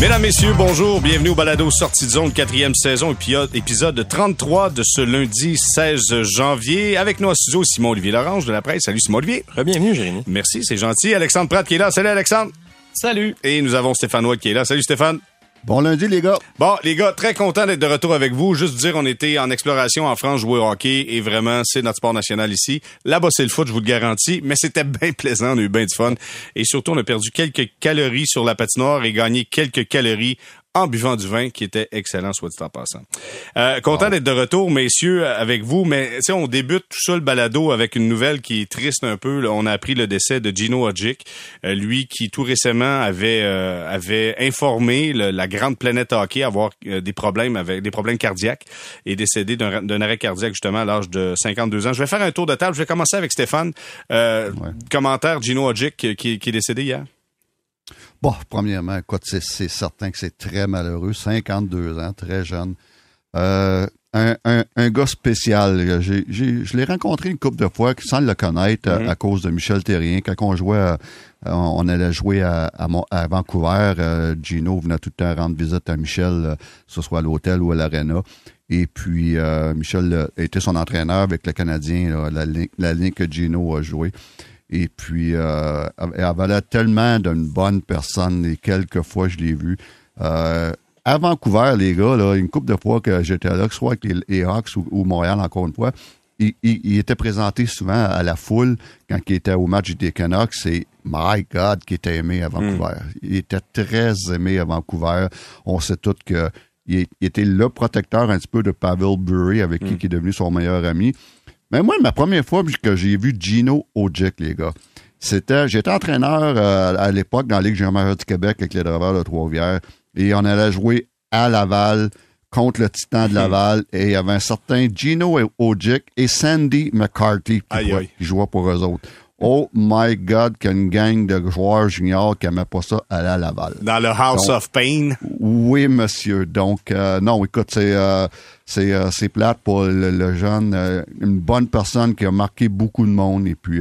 Mesdames, Messieurs, bonjour. Bienvenue au Balado Sortie de zone, quatrième saison, épisode 33 de ce lundi 16 janvier. Avec nous en studio, Simon-Olivier Lorange de la presse. Salut Simon-Olivier. Bienvenue, Jérémy. Merci, c'est gentil. Alexandre Pratt qui est là. Salut Alexandre. Salut. Et nous avons Stéphane Watt qui est là. Salut Stéphane. Bon lundi, les gars. Bon, les gars, très content d'être de retour avec vous. Juste dire, on était en exploration en France, jouer au hockey, et vraiment, c'est notre sport national ici. Là-bas, c'est le foot, je vous le garantis, mais c'était bien plaisant, on a eu bien du fun. Et surtout, on a perdu quelques calories sur la patinoire et gagné quelques calories en buvant du vin qui était excellent, soit dit en passant. Euh, content d'être de retour, messieurs, avec vous, mais on débute tout ça le balado avec une nouvelle qui est triste un peu. On a appris le décès de Gino Hodgick, euh, lui qui tout récemment avait euh, avait informé la grande planète hockey avoir des problèmes avec des problèmes cardiaques et décédé d'un arrêt cardiaque justement à l'âge de 52 ans. Je vais faire un tour de table. Je vais commencer avec Stéphane. Commentaire Gino Hodgick qui, qui est décédé hier. Bon, premièrement, écoute, c'est certain que c'est très malheureux. 52 ans, très jeune. Euh, un, un, un, gars spécial. je l'ai rencontré une couple de fois sans le connaître à, mm-hmm. cause de Michel Terrien. Quand on jouait, on allait jouer à, à, Vancouver, euh, Gino venait tout le temps rendre visite à Michel, euh, que ce soit à l'hôtel ou à l'aréna. Et puis, Michel était son entraîneur avec le Canadien, la, la ligne que Gino a joué. Et puis, euh, elle avait tellement d'une bonne personne. Et quelques fois, je l'ai vu. Euh, à Vancouver, les gars, là, une couple de fois que j'étais là, que ce soit avec les, Hawks ou, Montréal, encore une fois, il, il, était présenté souvent à la foule quand il était au match des Canucks. C'est My God qui était aimé à Vancouver. Hmm. Il était très aimé à Vancouver. On sait tous que il, était le protecteur un petit peu de Pavel Bury, avec qui hmm. il est devenu son meilleur ami. Mais moi, ma première fois que j'ai vu Gino Ojic, les gars, c'était, j'étais entraîneur euh, à l'époque dans la Ligue junior du Québec avec les Draveurs de Trois-Rivières et on allait jouer à Laval contre le Titan de Laval et il y avait un certain Gino Ojic et Sandy McCarthy qui, jouaient pour eux autres. Oh my God, qu'une gang de joueurs juniors qui n'aimaient pas ça aller à Laval. Dans le House of Pain? Oui, monsieur. Donc, euh, non, écoute, c'est euh, c'est euh, c'est plate pour le, jeune, une bonne personne qui a marqué beaucoup de monde et puis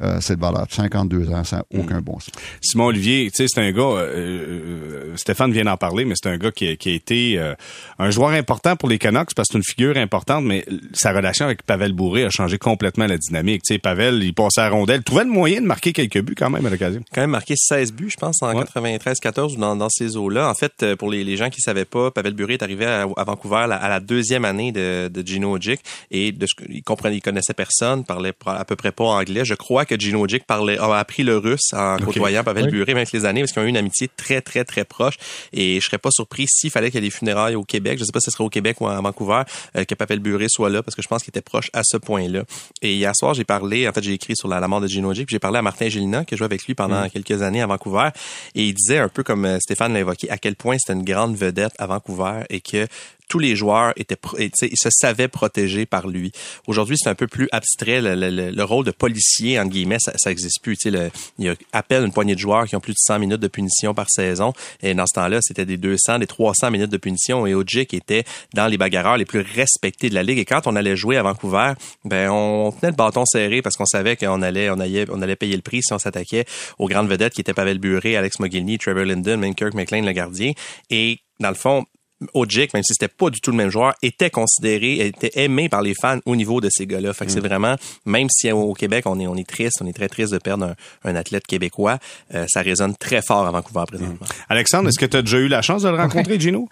euh, cette valeur. 52 ans, ça n'a aucun bon sens. Simon Olivier, tu sais, c'est un gars, euh, euh, Stéphane vient d'en parler, mais c'est un gars qui, qui a été un joueur important pour les Canucks parce que c'est une figure importante, mais sa relation avec Pavel Bourré a changé complètement la dynamique. Tu sais, Pavel, il passait à la rondelle, trouvait le moyen de marquer quelques buts quand même à l'occasion. Quand même marqué 16 buts, je pense, en 93-14 ou dans, dans ces eaux-là. En fait, pour les, les gens qui savaient pas, Pavel Bourré est arrivé à, Vancouver à la deuxième année de, de Gino Ojic et de ce, il comprenait, il connaissait personne, parlait à peu près pas anglais. Je crois que Gino parlait, a appris le russe en côtoyant Pavel Buré avec les années parce qu'ils ont eu une amitié très, très, très proche. Et je serais pas surpris s'il fallait qu'il y ait des funérailles au Québec. Je sais pas si ce serait au Québec ou à Vancouver, euh, que Pavel Buré soit là parce que je pense qu'il était proche à ce point-là. Et hier soir, j'ai parlé, en fait, j'ai écrit sur la, mort de Gino Ojic, j'ai parlé à Martin Gélina, qui a joué avec lui pendant mm. quelques années à Vancouver. Et il disait un peu comme euh, Stéphane l'a évoqué, à quel point c'était une grande vedette à Vancouver et que tous les joueurs étaient, ils se savaient protégés par lui. Aujourd'hui, c'est un peu plus abstrait. Le, rôle de policier, entre guillemets, ça, ça existe plus. Il y a à peine une poignée de joueurs qui ont plus de 100 minutes de punition par saison. Et dans ce temps-là, c'était des 200, des 300 minutes de punition. Et Ojic était dans les bagarreurs les plus respectés de la ligue. Et quand on allait jouer à Vancouver, ben on tenait le bâton serré parce qu'on savait qu'on allait, on allait, on allait payer le prix si on s'attaquait aux grandes vedettes qui étaient Pavel Buré, Alex Mogilny, Trevor Linden, même Kirk McLean, le gardien. Et dans le fond, Ojic, même si c'était pas du tout le même joueur, était considéré, était aimé par les fans au niveau de ces gars-là. Fait que c'est mm. vraiment, même si au Québec on est on est triste, on est très triste de perdre un, athlète québécois, euh, ça résonne très fort à Vancouver présentement. Mm. Alexandre, est-ce que tu as déjà eu la chance de le rencontrer, Gino?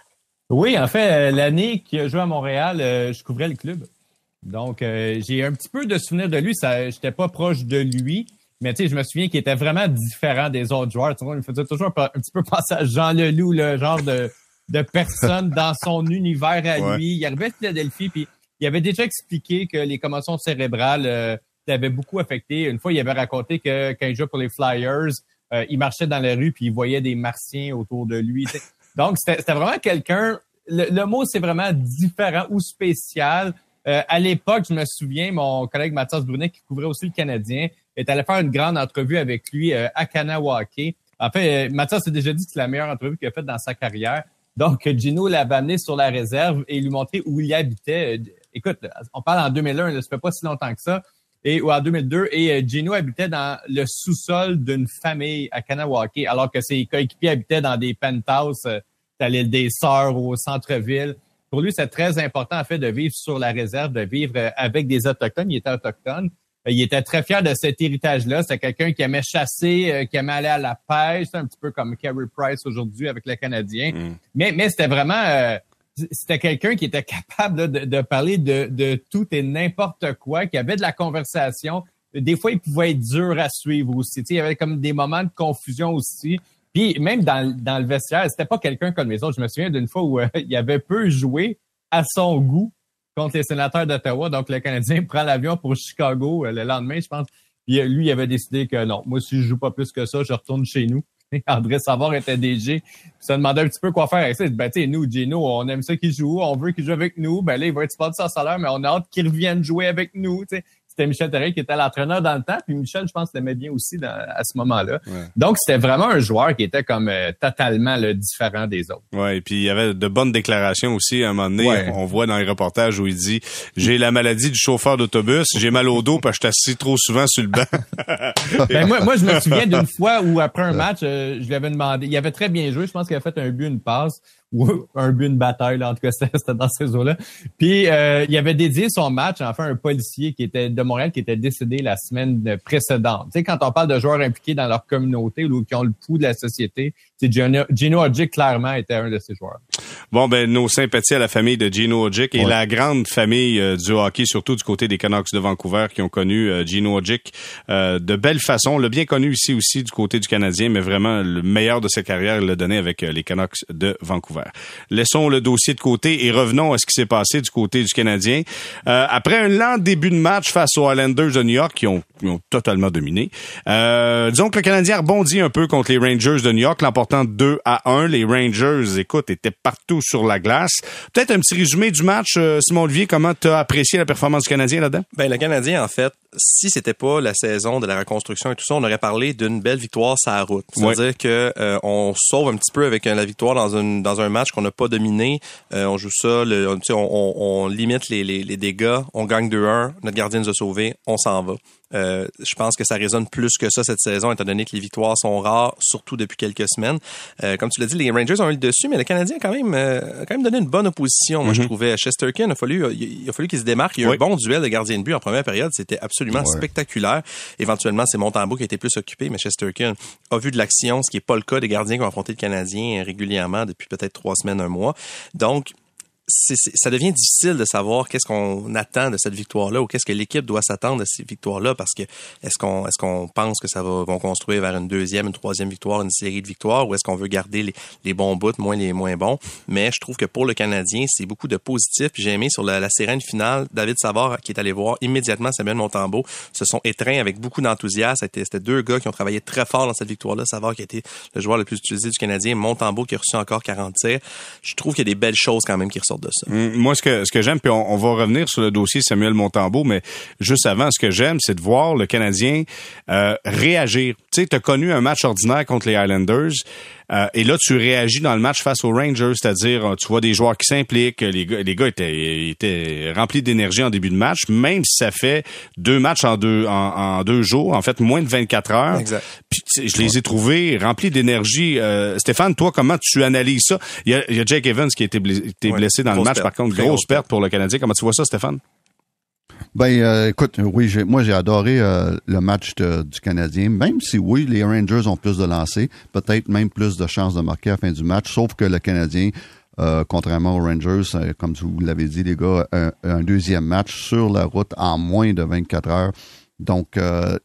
Oui, en fait, euh, l'année qu'il a joué à Montréal, euh, je couvrais le club. Donc, j'ai un petit peu de souvenirs de lui. Ça, j'étais pas proche de lui, mais tu sais, je me souviens qu'il était vraiment différent des autres joueurs. Tu vois, il me faisait toujours un, petit peu penser à Jean Leloup, le genre de de personnes dans son univers à lui. Il arrivait à Philadelphie, puis il avait déjà expliqué que les commotions cérébrales euh, l'avaient beaucoup affecté. Une fois, il avait raconté que quand il jouait pour les Flyers, euh, il marchait dans la rue puis il voyait des martiens autour de lui. Donc, c'était vraiment quelqu'un... Le, mot, c'est vraiment différent ou spécial. Euh, à l'époque, je me souviens, mon collègue Mathias Brunet, qui couvrait aussi le Canadien, est allé faire une grande entrevue avec lui à Kanawake. En fait, Mathias a déjà dit que c'est la meilleure entrevue qu'il a faite dans sa carrière. Donc, Gino l'avait amené sur la réserve et lui montrer où il habitait. Écoute, on parle en 2001, ça fait pas si longtemps que ça. et ou en 2002 et euh, Gino habitait dans le sous-sol d'une famille à Kanawake alors que ses coéquipiers habitaient dans des penthouses euh, à l'île des Sœurs au centre-ville. Pour lui, c'est très important en fait de vivre sur la réserve, de vivre euh, avec des autochtones. Il était autochtone. Il était très fier de cet héritage-là. C'était quelqu'un qui aimait chasser, qui aimait aller à la pêche, un petit peu comme Carey Price aujourd'hui avec les Canadiens. Mm. Mais, mais c'était vraiment c'était quelqu'un qui était capable de, parler de, tout et n'importe quoi, qui avait de la conversation. Des fois, il pouvait être dur à suivre aussi. il y avait comme des moments de confusion aussi. Puis même dans, dans le vestiaire, c'était pas quelqu'un comme les autres. Je me souviens d'une fois où euh, il avait peu joué à son goût contre les sénateurs d'Ottawa. Donc le Canadien prend l'avion pour Chicago euh, le lendemain, je pense. Puis euh, lui, il avait décidé que non, moi si je joue pas plus que ça, je retourne chez nous. André Savard était DG. Ça demandait un petit peu quoi faire avec ça. Ben, nous, Gino, on aime ça qu'il joue, on veut qu'il joue avec nous. Ben là, il va être sponsor salaire, mais on a hâte qu'il revienne jouer avec nous. C'était Michel Therrien qui était l'entraîneur dans le temps. Puis Michel, je pense, l'aimait bien aussi à ce moment-là. Donc, c'était vraiment un joueur qui était comme euh, totalement le différent des autres. Ouais, et puis il y avait de bonnes déclarations aussi. À un moment donné, on voit dans les reportages où il dit « J'ai la maladie du chauffeur d'autobus, j'ai mal au dos parce que je suis assis trop souvent sur le banc. ben, moi, moi, je me souviens d'une fois où, après un match, euh, je lui avais demandé... Il avait très bien joué. Je pense qu'il avait fait un but, une passe ou un but, une bataille, là, en tout cas, c'était dans ces eaux-là. Puis, euh, il avait dédié son match, enfin, un policier qui était de Montréal, qui était décédé la semaine précédente. Tu sais, quand on parle de joueurs impliqués dans leur communauté ou qui ont le pouls de la société, c'est Gino, Gino clairement, était un de ces joueurs. Bon, ben, nos sympathies à la famille de Gino Odjick et la grande famille euh, du hockey, surtout du côté des Canucks de Vancouver, qui ont connu euh, Gino Odjick euh, de belle façon. Le bien connu ici aussi du côté du Canadien, mais vraiment le meilleur de sa carrière, il l'a donné avec les Canucks de Vancouver. Laissons le dossier de côté et revenons à ce qui s'est passé du côté du Canadien. après un lent début de match face aux Islanders de New York, qui ont, ont totalement dominé, disons que le Canadien rebondit un peu contre les Rangers de New York, l'emportant 2 à 1. Les Rangers, écoute, étaient partout sur la glace. Peut-être un petit résumé du match, euh, Simon Olivier, comment tu as apprécié la performance du Canadien là-dedans? Ben, le Canadien, en fait, si c'était pas la saison de la reconstruction et tout ça, on aurait parlé d'une belle victoire sur la route. C'est-à-dire que euh, on sauve un petit peu avec euh, la victoire dans, une, dans un match qu'on n'a pas dominé. on joue ça, le, on, on, on, limite les, les, les, dégâts, on gagne 2-1, notre gardien nous a sauvés, on s'en va. Euh, je pense que ça résonne plus que ça cette saison, étant donné que les victoires sont rares, surtout depuis quelques semaines. Euh, comme tu l'as dit, les Rangers ont eu le dessus, mais le Canadien a quand même, euh, quand même donné une bonne opposition. Moi, je mhm. trouvais Chesterkin, il a fallu, il a fallu qu'il se démarque. Il y a eu un bon duel de gardien de but en première période. C'était absolument spectaculaire. Éventuellement, c'est Montembeau qui a été plus occupé, mais Chesterkin a vu de l'action, ce qui n'est pas le cas des gardiens qui ont affronté le Canadien régulièrement depuis peut-être trois semaines, un mois. Donc, ça devient difficile de savoir qu'est-ce qu'on attend de cette victoire-là ou qu'est-ce que l'équipe doit s'attendre de cette victoire-là parce que est-ce qu'on est-ce qu'on pense que ça va vont construire vers une deuxième, une troisième victoire, une série de victoires ou est-ce qu'on veut garder les, les, bons bouts, moins les moins bons? Mais je trouve que pour le Canadien, c'est beaucoup de positifs. J'ai aimé sur la, la sirène finale, David Savard qui est allé voir immédiatement Samuel Montembeau se sont étreints avec beaucoup d'enthousiasme. C'était deux gars qui ont travaillé très fort dans cette victoire-là. Savard qui a été le joueur le plus utilisé du Canadien, Montembeau qui a reçu encore 40 tirs. Je trouve qu'il y a des belles choses quand même qui ressortent Mm, moi, ce que, ce que j'aime, puis on, va revenir sur le dossier Samuel Montembeau, mais juste avant, ce que j'aime, c'est de voir le Canadien euh, réagir. Tu sais, tu as connu un match ordinaire contre les Islanders. Euh, et là, tu réagis dans le match face aux Rangers, c'est-à-dire euh, tu vois des joueurs qui s'impliquent. Les gars, les gars étaient, étaient remplis d'énergie en début de match, même si ça fait deux matchs en deux en, deux jours, en fait moins de 24 heures. Exact. Puis je les ai trouvés remplis d'énergie. Euh, Stéphane, toi, comment tu analyses ça? Il y a, il y a Jake Evans qui a été blessé, dans le match, par contre, grosse perte pour le Canadien. Comment tu vois ça, Stéphane? Ben, euh, écoute, oui, moi j'ai adoré euh, le match du Canadien, même si oui, les Rangers ont plus de lancers, peut-être même plus de chances de marquer à la fin du match, sauf que le Canadien, euh, contrairement aux Rangers, comme vous l'avez dit, les gars, un, deuxième match sur la route en moins de 24 heures. Donc,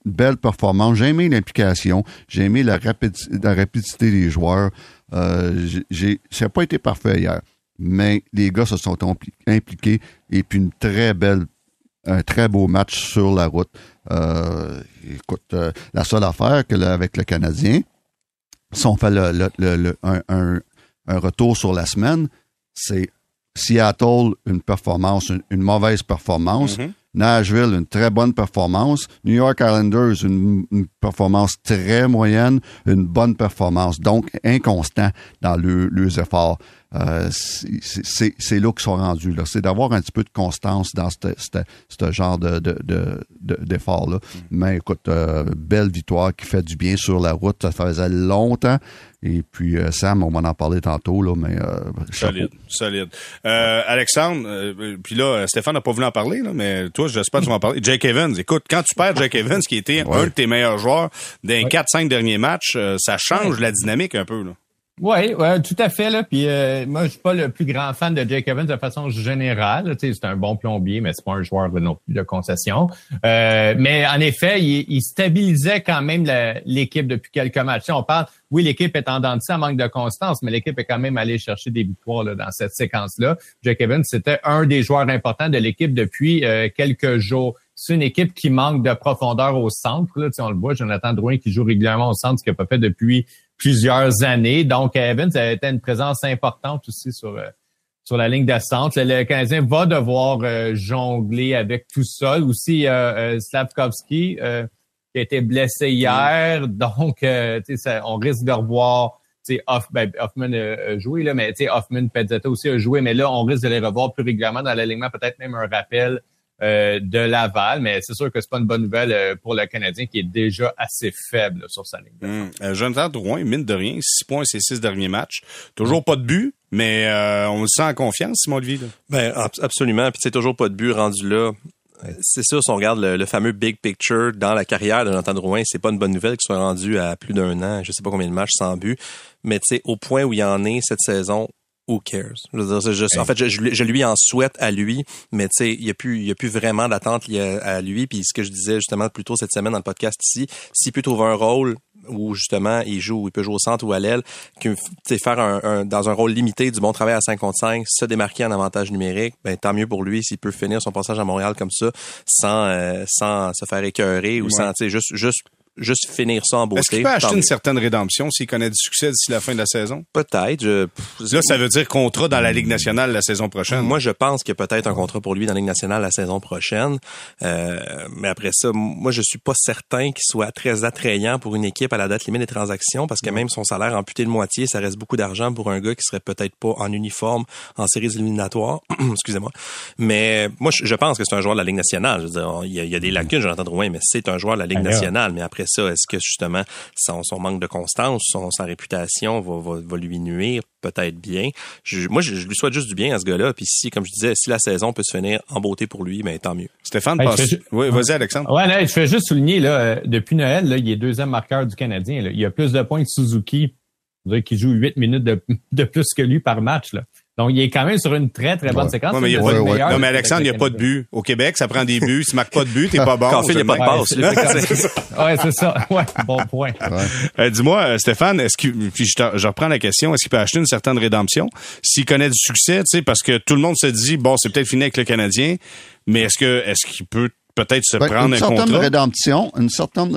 belle performance. J'ai aimé l'implication, j'ai aimé la, la, rapidité des joueurs. j'ai, ça n'a pas été parfait hier, mais les gars se sont impliqués et puis une très belle un très beau match sur la route. Euh, écoute, euh, la seule affaire que avec le Canadien, si on fait le, un, retour sur la semaine, c'est Seattle, une performance, une, mauvaise performance. Mm-hmm. Nashville, une très bonne performance. New York Islanders, une, performance très moyenne, une bonne performance. Donc, inconstant dans le, leurs efforts. Euh, c'est là qu'ils sont rendus. C'est d'avoir un petit peu de constance dans ce genre de, de, de, d'effort-là. Mm. Mais écoute, euh, belle victoire qui fait du bien sur la route. Ça faisait longtemps. Et puis, euh, Sam, on va en parler tantôt, là, mais... Euh, solide, solide. Euh, Alexandre, puis là, Stéphane n'a pas voulu en parler, là, mais toi, j'espère que tu vas en parler. Jake Evans, écoute, quand tu perds Jake Evans, qui était un de tes meilleurs joueurs d'un 4-5 derniers matchs, ça change la dynamique un peu, là. Oui, ouais, tout à fait. Là. Puis euh, moi, je suis pas le plus grand fan de Jake Evans de façon générale. C'est un bon plombier, mais c'est pas un joueur de, de concession. Euh, mais en effet, il, stabilisait quand même l'équipe depuis quelques matchs. on parle, oui, l'équipe est en dents en manque de constance, mais l'équipe est quand même allée chercher des victoires là, dans cette séquence-là. Jake Evans, c'était un des joueurs importants de l'équipe depuis euh, quelques jours c'est une équipe qui manque de profondeur au centre. Là, on le voit, Jonathan Drouin qui joue régulièrement au centre, ce qu'il n'a pas fait depuis plusieurs années. Donc, Evans a été une présence importante aussi sur, euh, sur la ligne de centre. Le Canadien va devoir euh, jongler avec tout ça. Aussi, euh, Slavkovski qui a été blessé hier. Donc, ça, on risque de revoir Hoff, ben, Hoffman a joué, là, mais Hoffman, Pezzetta aussi a joué, mais là, on risque de les revoir plus régulièrement dans l'alignement, peut-être même un rappel euh, de Laval, mais c'est sûr que c'est pas une bonne nouvelle euh, pour le Canadien qui est déjà assez faible sur sa ligne. Hum. Euh, Jonathan Drouin, mine de rien, 6 points ces six derniers matchs. Toujours pas de but, mais on le sent en confiance, Simon Olivier. Ben absolument, puis c'est toujours pas de but rendu là. C'est sûr, si on regarde le, fameux big picture dans la carrière de Jonathan Drouin, c'est pas une bonne nouvelle qu'il soit rendu à plus d'un an, je sais pas combien de matchs sans but, mais tu sais, au point où il en est cette saison, who cares? Je en fait, je, lui en souhaite à lui, mais tu sais, il n'y a plus, y a plus vraiment d'attente à lui. Puis ce que je disais justement plus tôt cette semaine dans le podcast ici, s'il peut trouver un rôle où justement il joue, il peut jouer au centre ou à l'aile, faire un, dans un rôle limité du bon travail à 5 contre 5, se démarquer en avantage numérique, ben tant mieux pour lui s'il peut finir son passage à Montréal comme ça, sans euh, sans se faire écœurer ou sans, tu sais, juste juste juste finir ça en beauté. Est-ce qu'il peut acheter une certaine rédemption s'il connaît du succès d'ici la fin de la saison? Peut-être. Là, ça veut dire contrat dans la Ligue nationale la saison prochaine. Moi, je pense qu'il y a peut-être un contrat pour lui dans la Ligue nationale la saison prochaine. Euh, mais après ça, moi, je suis pas certain qu'il soit très attrayant pour une équipe à la date limite des transactions parce que même son salaire amputé de moitié, ça reste beaucoup d'argent pour un gars qui serait peut-être pas en uniforme en séries éliminatoires. Excusez-moi. Mais moi, je pense que c'est un joueur de la Ligue nationale. Je veux dire, il y a, des lacunes, j'entends loin, mais c'est un joueur de la Ligue nationale. Mais après ça, est-ce que justement son, manque de constance, son, sa réputation va, lui nuire peut-être bien? moi, je, lui souhaite juste du bien à ce gars-là. Puis si, comme je disais, si la saison peut se finir en beauté pour lui, ben tant mieux. Stéphane, oui, vas-y Alexandre. Ouais, je fais juste souligner là, euh, depuis Noël, là, il est deuxième marqueur du Canadien. Il y a plus de points que Suzuki, qui joue huit minutes de, de plus que lui par match. Là. Donc, il est quand même sur une très, très bonne séquence. mais, non, mais Alexandre, il n'y a pas de but. Au Québec, ça prend des buts. Si tu marques pas de but, t'es pas bon. Quand il n'y a pas de passe. ouais, c'est ça. Ouais, bon point. Euh, dis-moi, euh, Stéphane, est-ce que, puis je, reprends la question, est-ce qu'il peut acheter une certaine rédemption? S'il connaît du succès, tu sais, parce que tout le monde se dit, bon, c'est peut-être fini avec le Canadien, mais est-ce que, est-ce qu'il peut peut-être se ben, prendre un contrat? Une rédemption, une certaine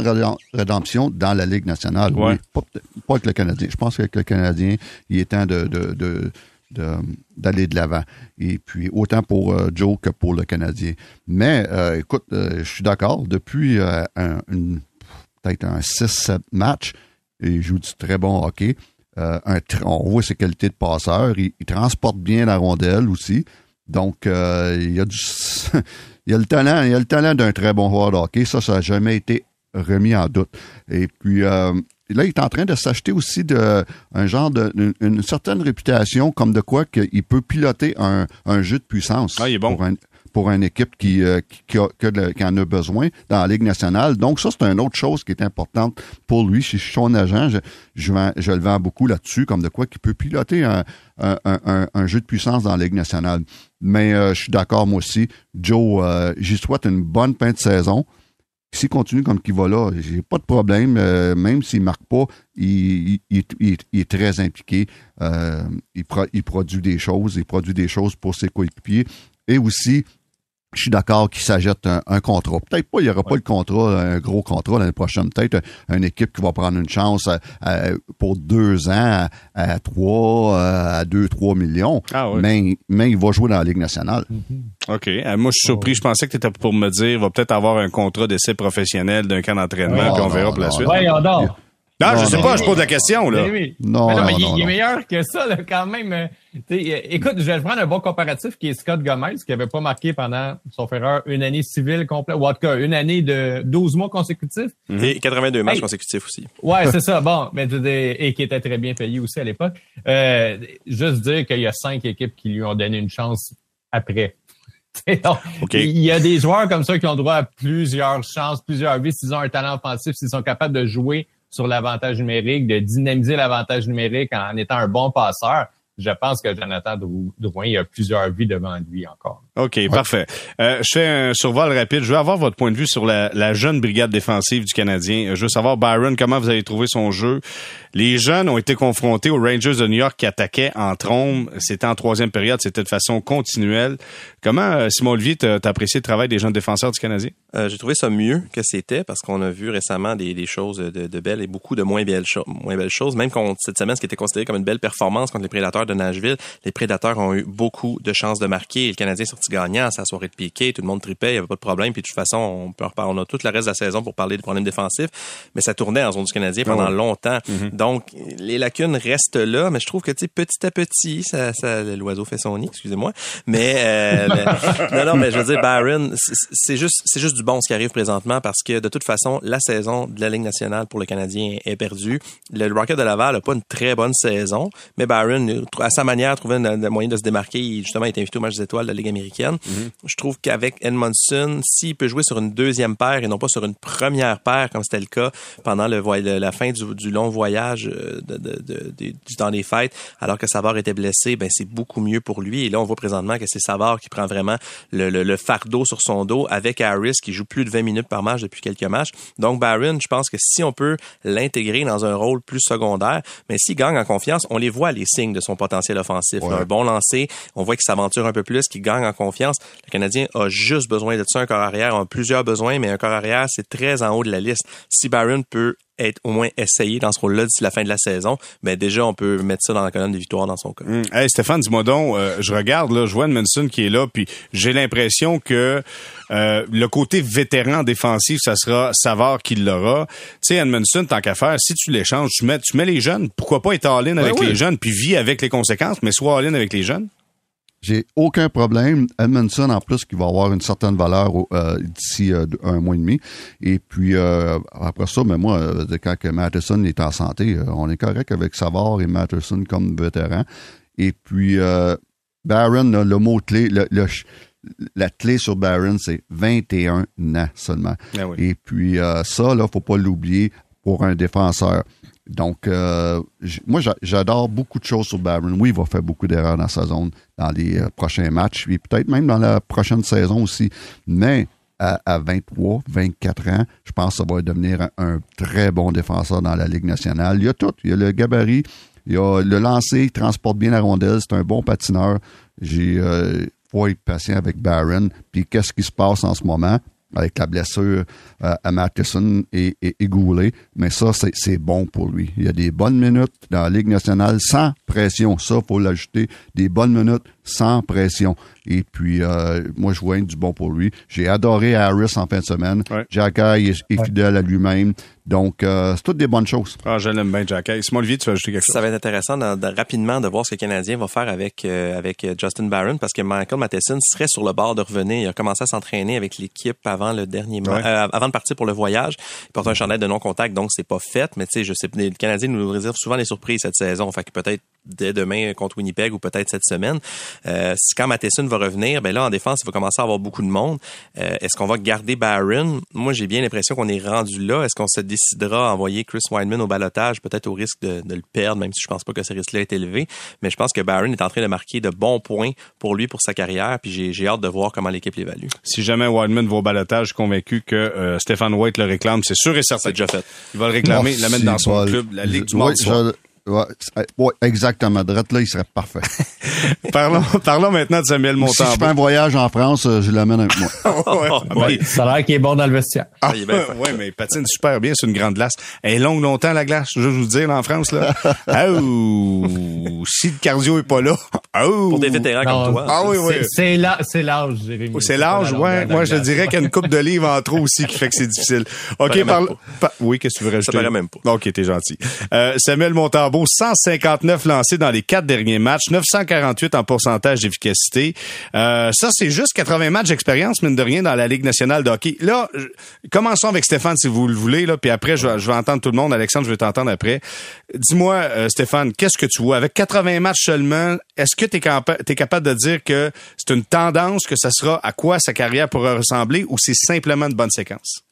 rédemption dans la Ligue nationale, oui. Pas, avec le Canadien. Je pense qu'avec le Canadien, il est temps de, de, de d'aller de l'avant. Et puis, autant pour euh, Joe que pour le Canadien. Mais, euh, écoute, euh, je suis d'accord. Depuis peut-être un 6-7 matchs, il joue du très bon hockey. On voit ses qualités de passeur. Il, transporte bien la rondelle aussi. Donc, il y a du... le talent, il a le talent d'un très bon joueur de hockey. Ça, ça n'a jamais été remis en doute. Et puis, là, il est en train de s'acheter aussi de, un genre de, une, certaine réputation comme de quoi qu'il peut piloter un, un jeu de puissance. Ah, il est bon. Pour, un, pour une équipe qui, euh, qui, a, qui, en a besoin dans la Ligue nationale. Donc, ça, c'est une autre chose qui est importante pour lui. Si je suis son agent, je, je, je le vends beaucoup là-dessus, comme de quoi qu'il peut piloter un, un, un, un, jeu de puissance dans la Ligue nationale. Mais euh, je suis d'accord, moi aussi. Joe, euh, j'y souhaite une bonne fin de saison. S'il continue comme qu'il va là, j'ai pas de problème. Euh, même s'il marque pas, il, est très impliqué. Euh, il, produit des choses. Il produit des choses pour ses coéquipiers. Et aussi, je suis d'accord qu'il s'ajoute un, contrat. Peut-être pas, il n'y aura pas le contrat, un gros contrat l'année prochaine. Peut-être une équipe qui va prendre une chance pour deux ans à, trois, à deux, trois millions. Ah mais, mais il va jouer dans la Ligue nationale. Mm-hmm. OK. Euh, moi, je suis surpris. Je pensais que tu étais pour me dire, il va peut-être avoir un contrat d'essai professionnel d'un camp d'entraînement, puis on verra pour la suite. Oui, on Non, Non, je sais non, pas, je pose la question, là. Mais oui. Non, Mais non, mais il, non, il est meilleur que ça, là, quand même. Euh, t'sais, euh, écoute, je vais prendre un bon comparatif qui est Scott Gomez, qui avait pas marqué pendant, sauf erreur, une année civile complète, ou en tout cas, une année de 12 mois consécutifs. Et 82 matchs Hey. consécutifs aussi. Ouais, c'est ça. Bon, mais et qui était très bien payé aussi à l'époque. Euh, juste dire qu'il y a cinq équipes qui lui ont donné une chance après. Donc, OK. Il y a des joueurs comme ça qui ont droit à plusieurs chances, plusieurs vies, s'ils ont un talent offensif, s'ils sont capables de jouer sur l'avantage numérique, de dynamiser l'avantage numérique en étant un bon passeur. Je pense que Jonathan Drou- Drouin a plusieurs vies devant lui encore. OK, parfait. Euh, je fais un survol rapide. Je veux avoir votre point de vue sur la, jeune brigade défensive du Canadien. Euh, Je veux savoir, Byron, comment vous avez trouvé son jeu? Les jeunes ont été confrontés aux Rangers de New York qui attaquaient en trombe. C'était en troisième période, c'était de façon continuelle. Comment, euh, Simon Olivier, t'as apprécié le travail des jeunes défenseurs du Canadien? Euh, J'ai trouvé ça mieux que c'était parce qu'on a vu récemment des, des choses de, de belles et beaucoup de moins belles, cho- moins belles choses. Même contre cette semaine, ce qui était considéré comme une belle performance contre les Prédateurs de Nashville, les Prédateurs ont eu beaucoup de chances de marquer et le Canadien est sorti gagnant à sa soirée de piqué. Tout le monde tripait, il n'y avait pas de problème. Puis de toute façon, on, peut reparler- on a tout le reste de la saison pour parler des problèmes défensifs, mais ça tournait en zone du Canadien pendant Ah longtemps. Donc, les lacunes restent là, mais je trouve que petit à petit, ça, ça, l'oiseau fait son nid, excusez-moi. Mais euh, le- non, non, mais je veux dire, Byron, c'est- c'est juste, c'est juste du bon ce qui arrive présentement parce que de toute façon, la saison de la Ligue nationale pour le Canadien est perdue. Le Rocket de Laval n'a pas une très bonne saison, mais Byron, à sa manière, a trouvé un, moyen de se démarquer. Il, justement, est invité au match des étoiles de la Ligue américaine. Je trouve qu'avec Edmondson, s'il peut jouer sur une deuxième paire et non pas sur une première paire, comme c'était le cas pendant le, la fin du, du long voyage euh, de, de- de- de- du temps des fêtes, alors que Savard était blessé, ben c'est beaucoup mieux pour lui. Et là, on voit présentement que c'est Savard qui prend vraiment le, le- le fardeau sur son dos avec Harris qui joue plus de 20 minutes par match depuis quelques matchs. Donc, Barron, je pense que si on peut l'intégrer dans un rôle plus secondaire, mais s'il gagne en confiance, on les voit les signes de son potentiel offensif. Ouais. Un bon lancer, on voit qu'il s'aventure un peu plus, qu'il gagne en confiance. Le Canadien a juste besoin de ça, un corps arrière. On a plusieurs besoins, mais un corps arrière, c'est très en haut de la liste. Si Barron peut être au moins essayé dans ce rôle-là d'ici la fin de la saison, ben déjà on peut mettre ça dans la colonne des victoires dans son cas. Hey Stéphane, dis-moi donc, euh, je regarde là, je vois Edmondson qui est là, puis j'ai l'impression que euh, le côté vétéran défensif, ça sera Savard qui l'aura. Tu sais, Edmondson, tant qu'à faire, si tu l'échanges, tu mets, tu mets les jeunes. Pourquoi pas être all-in avec oui. les jeunes, puis vis avec les conséquences, mais sois all-in avec les jeunes. J'ai aucun problème. Edmondson, en plus, qui va avoir une certaine valeur euh, d'ici euh, un mois et demi. Et puis, euh, après ça, mais moi, euh, quand que Matheson est en santé, on est correct avec Savard et Matheson comme vétéran. Et puis, Barron, le mot-clé, le, le ch- la clé sur Barron, c'est 21 ans seulement. Ah oui. Et puis, ça, là, faut pas l'oublier pour un défenseur. Donc, euh, moi, j'a- j'adore beaucoup de choses sur Barron. Oui, il va faire beaucoup d'erreurs dans sa zone dans les euh, prochains matchs, et peut-être même dans la prochaine saison aussi. Mais à, à 23, 24 ans, je pense que ça va devenir un, un très bon défenseur dans la Ligue nationale. Il y a tout. Il y a le gabarit, il y a le lancer, il transporte bien la rondelle, c'est un bon patineur. J'ai euh, faut être patient avec Barron. Puis qu'est-ce qui se passe en ce moment? Avec la blessure euh, à Matheson et, et, et Goulet. Mais ça, c'est, bon pour lui. Il y a des bonnes minutes dans la Ligue nationale sans pression. Ça, faut l'ajouter. Des bonnes minutes sans pression. Et puis, euh, moi, je vois du bon pour lui. J'ai adoré Harris en fin de semaine. Ouais. Jack Eye est, est fidèle à lui-même. Donc, euh, c'est toutes des bonnes choses. Ah, je l'aime bien, Jack. Hey, Simon Olivier, tu veux ajouter quelque chose? Ça va être intéressant de- de- rapidement de voir ce que le Canadien va faire avec euh, avec euh, Justin Barron parce que Michael Matheson serait sur le bord de revenir. Il a commencé à s'entraîner avec l'équipe avant le dernier Ouais. euh, avant de partir pour le voyage. Il porte un chandail de non-contact, donc c'est pas fait. Mais tu sais, je sais, le Canadien nous réserve souvent des surprises cette saison. Fait que peut-être dès demain contre Winnipeg ou peut-être cette semaine. Euh, si quand Matheson va revenir, ben là en défense, il va commencer à avoir beaucoup de monde. Euh, Est-ce qu'on va garder Barron? Moi, j'ai bien l'impression qu'on est rendu là. Est-ce qu'on se décidera à envoyer Chris Weinman au balotage, peut-être au risque de, de le perdre, même si je pense pas que ce risque-là est élevé. Mais je pense que Barron est en train de marquer de bons points pour lui pour sa carrière. Puis j'ai j'ai hâte de voir comment l'équipe l'évalue. Si jamais Wildman va au balotage, je suis convaincu que euh, Stéphane White le réclame. C'est sûr et certain. C'est déjà fait. Il va le réclamer, la mettre dans son club, la Ligue du Oui, Soir. je- ouais, exactement. Drette là, il serait parfait. parlons, parlons maintenant de Samuel Montembeau. Si je fais un voyage en France, je l'amène avec moi. ouais, Ça a l'air qu'il est bon dans le vestiaire. Ah, oui, mais il patine super bien sur une grande glace. Elle est longue longtemps, la glace, je veux vous dire, en France. là. oh, si le cardio est pas là. Oh. Pour des vétérans comme toi. Ah oui, oui. C'est l'âge, Jérémy. Oh, c'est l'âge, ouais. Moi, je dirais qu'il y a une coupe de livres en trop aussi qui fait que c'est difficile. OK, parle. oui, qu'est-ce que tu veux rajouter? Ça paraît même pas. OK, t'es gentil. Euh, Samuel Montambeau, 159 lancés dans les quatre derniers matchs, 948 en pourcentage d'efficacité. Euh, ça, c'est juste 80 matchs d'expérience, mine de rien, dans la Ligue nationale de hockey. Là, commençons avec Stéphane, si vous le voulez, là, puis après, je, vais entendre tout le monde. Alexandre, je vais t'entendre après. Dis-moi, euh, Stéphane, qu'est-ce que tu vois? Avec 80 matchs seulement, est-ce que tu es, capable de dire que c'est une tendance, que ça sera à quoi sa carrière pourra ressembler, ou c'est simplement une bonne séquence?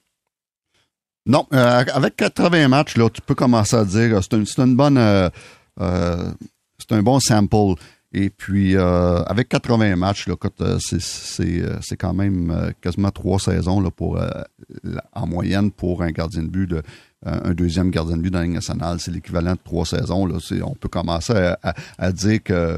Non, euh, avec 80 matchs, là, tu peux commencer à dire c'est une, une, bonne euh, euh, c'est un bon sample. Et puis avec 80 matchs, c'est quand même quasiment trois saisons là, pour en moyenne pour un gardien de but un deuxième gardien de but dans la Ligue nationale. C'est l'équivalent de trois saisons. Là. On peut commencer à, à dire que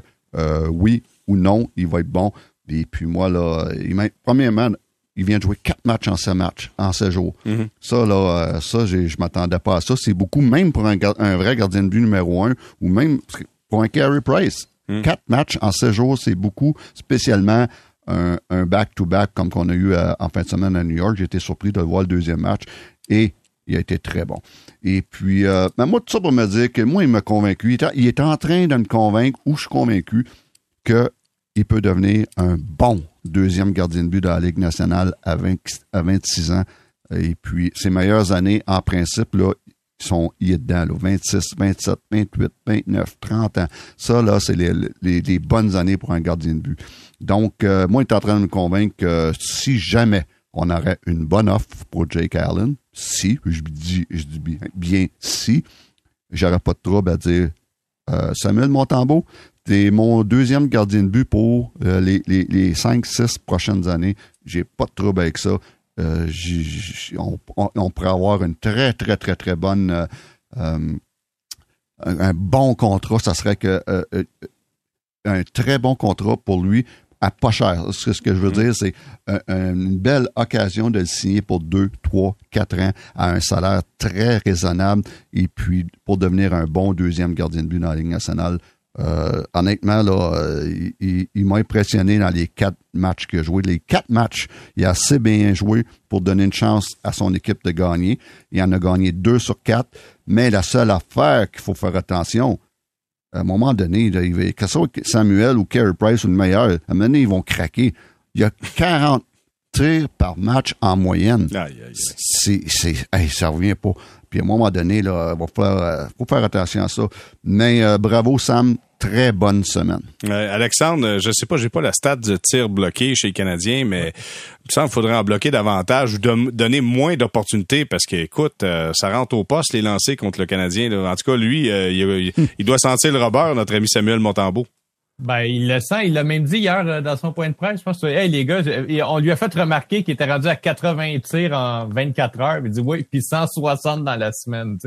oui ou non, il va être bon. Et puis moi, là, il premièrement, il vient de jouer quatre matchs en 7 matchs, en 16 jours. Mhm. Ça, là, euh, ça, je m'attendais pas à ça. C'est beaucoup, même pour un, vrai gardien de but numéro un, ou même pour un Carey Price. Mhm. Quatre matchs en 16 jours, c'est beaucoup, spécialement un back-to-back comme qu'on a eu euh, en fin de semaine à New York. J'ai été surpris de voir le deuxième match et il a été très bon. Et puis, euh, ben, moi, tout ça pour me dire que moi, il m'a convaincu. Il est, en train de me convaincre, ou je suis convaincu, qu'il peut devenir un bon deuxième gardien de but de la Ligue nationale à, 26 ans. Et puis, ses meilleures années, en principe, là, sont, il est dedans, là, 26, 27, 28, 29, 30 ans. Ça, là, c'est les, bonnes années pour un gardien de but. Donc, euh, moi, il est en train de me convaincre que si jamais on aurait une bonne offre pour Jake Allen, si, je dis, je dis bien, bien si, j'aurais pas de trouble à dire euh, Samuel Montembeau, T'es mon deuxième gardien de but pour euh, les, les, les 5-6 prochaines années. J'ai pas de trouble avec ça. Euh, on, pourrait avoir une très, très, très, très bonne euh, un, bon contrat. Ça serait que un très bon contrat pour lui à pas cher. Ce, ce que je veux mm. dire, c'est une belle occasion de le signer pour 2, 3, 4 ans à un salaire très raisonnable et puis pour devenir un bon deuxième gardien de but dans la Ligue nationale euh, honnêtement, là, euh, il, m'a impressionné dans les quatre matchs qu'il a joué. Les quatre matchs, il a assez bien joué pour donner une chance à son équipe de gagner. Il en a gagné deux sur quatre. Mais la seule affaire qu'il faut faire attention, à un moment donné, que ce soit Samuel ou Carey Price ou le meilleur, à un moment donné, ils vont craquer. Il y a 40 tirs par match en moyenne. C'est, c'est, ça revient pas. Puis à un moment donné, là, il faut faire, faut faire attention à ça. Mais euh, bravo, Sam très bonne semaine. Alexandre, je sais pas, j'ai pas la stat de tir bloqué chez les Canadiens, mais il me faudrait en bloquer davantage ou donner moins d'opportunités parce que, écoute, euh, ça rentre au poste les lancers contre le Canadien. En tout cas, lui, euh, il, doit sentir le robert, notre ami Samuel Montembeau. Ben, il le sent. Il l'a même dit hier euh, dans son point de presse. Je pense que, hey, les gars, on lui a fait remarquer qu'il était rendu à 80 tirs en 24 heures. Il dit, oui, puis 160 dans la semaine.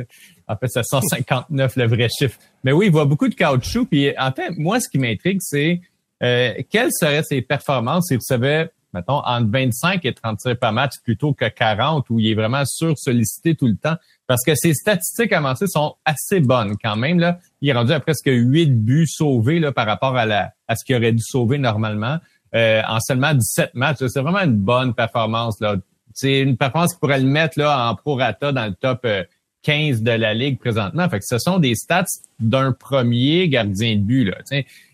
En fait, c'est 159 le vrai chiffre. Mais oui, il voit beaucoup de caoutchouc. Puis en fait, moi, ce qui m'intrigue, c'est euh, quelles seraient ses performances si vous savez, mettons, entre 25 et 30 tirs par match plutôt que 40, où il est vraiment sur sollicité tout le temps. Parce que ses statistiques avancées sont assez bonnes quand même. Là. Il est rendu à presque 8 buts sauvés là, par rapport à, la, à ce qu'il aurait dû sauver normalement. Euh, en seulement 17 matchs. C'est vraiment une bonne performance. là. C'est une performance qui pourrait le mettre là, en prorata dans le top euh, 15 de la Ligue présentement. Fait que ce sont des stats d'un premier gardien de but. Là,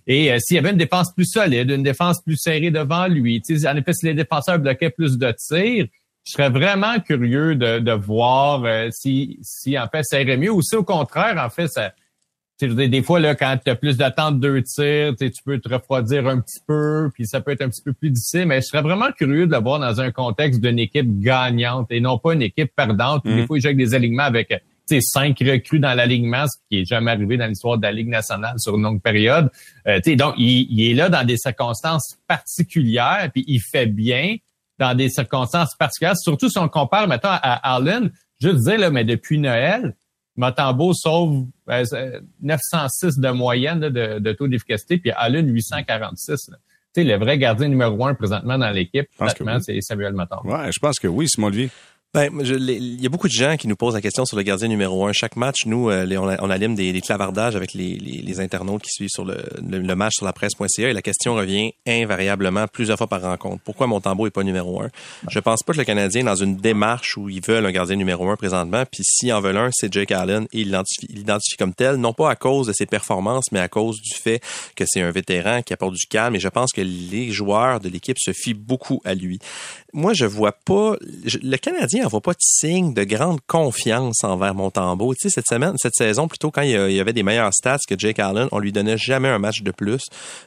Et euh, s'il y avait une défense plus solide, une défense plus serrée devant lui, en effet, si les défenseurs bloquaient plus de tirs, je serais vraiment curieux de, de voir euh, si, si en fait ça irait mieux ou si au contraire, en fait, ça, des fois, là, quand tu as plus d'attente de deux tirs, tu peux te refroidir un petit peu, puis ça peut être un petit peu plus difficile, mais je serais vraiment curieux de le voir dans un contexte d'une équipe gagnante et non pas une équipe perdante. Des mm. fois, il joue avec des alignements avec cinq recrues dans l'alignement, ce qui est jamais arrivé dans l'histoire de la Ligue nationale sur une longue période. Euh, donc, il, est là dans des circonstances particulières, puis il fait bien dans des circonstances particulières, surtout si on compare, maintenant à Allen. Je veux dire, là, mais depuis Noël, Motambo sauve 906 de moyenne de, taux d'efficacité, puis Allen 846. Tu sais, le vrai gardien numéro un présentement dans l'équipe, c'est Samuel Motambo. Ouais, je pense que oui, Simon Olivier. Ben, il y a beaucoup de gens qui nous posent la question sur le gardien numéro un. Chaque match, nous, euh, on, on, allume des, clavardages avec les, internautes qui suivent sur le, le, match sur la presse.ca et la question revient invariablement plusieurs fois par rencontre. Pourquoi Montembeau est pas numéro un? Je pense pas que le Canadien est dans une démarche où ils veulent un gardien numéro un présentement, puis s'ils en veulent un, c'est Jake Allen et il l'identifie comme tel, non pas à cause de ses performances, mais à cause du fait que c'est un vétéran qui apporte du calme et je pense que les joueurs de l'équipe se fient beaucoup à lui. Moi, je vois pas, le Canadien voit pas de signe de grande confiance envers Montembeau. Tu sais, cette semaine, cette saison, plutôt quand il y avait des meilleurs stats que Jake Allen, on lui donnait jamais un match de plus.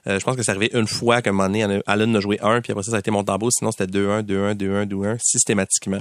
Euh, je pense que c'est arrivé une fois qu'à un moment donné, Allen a joué un, puis après ça, ça a été Montembeau. Sinon, c'était 2-1, 2-1, 2-1, 2-1, systématiquement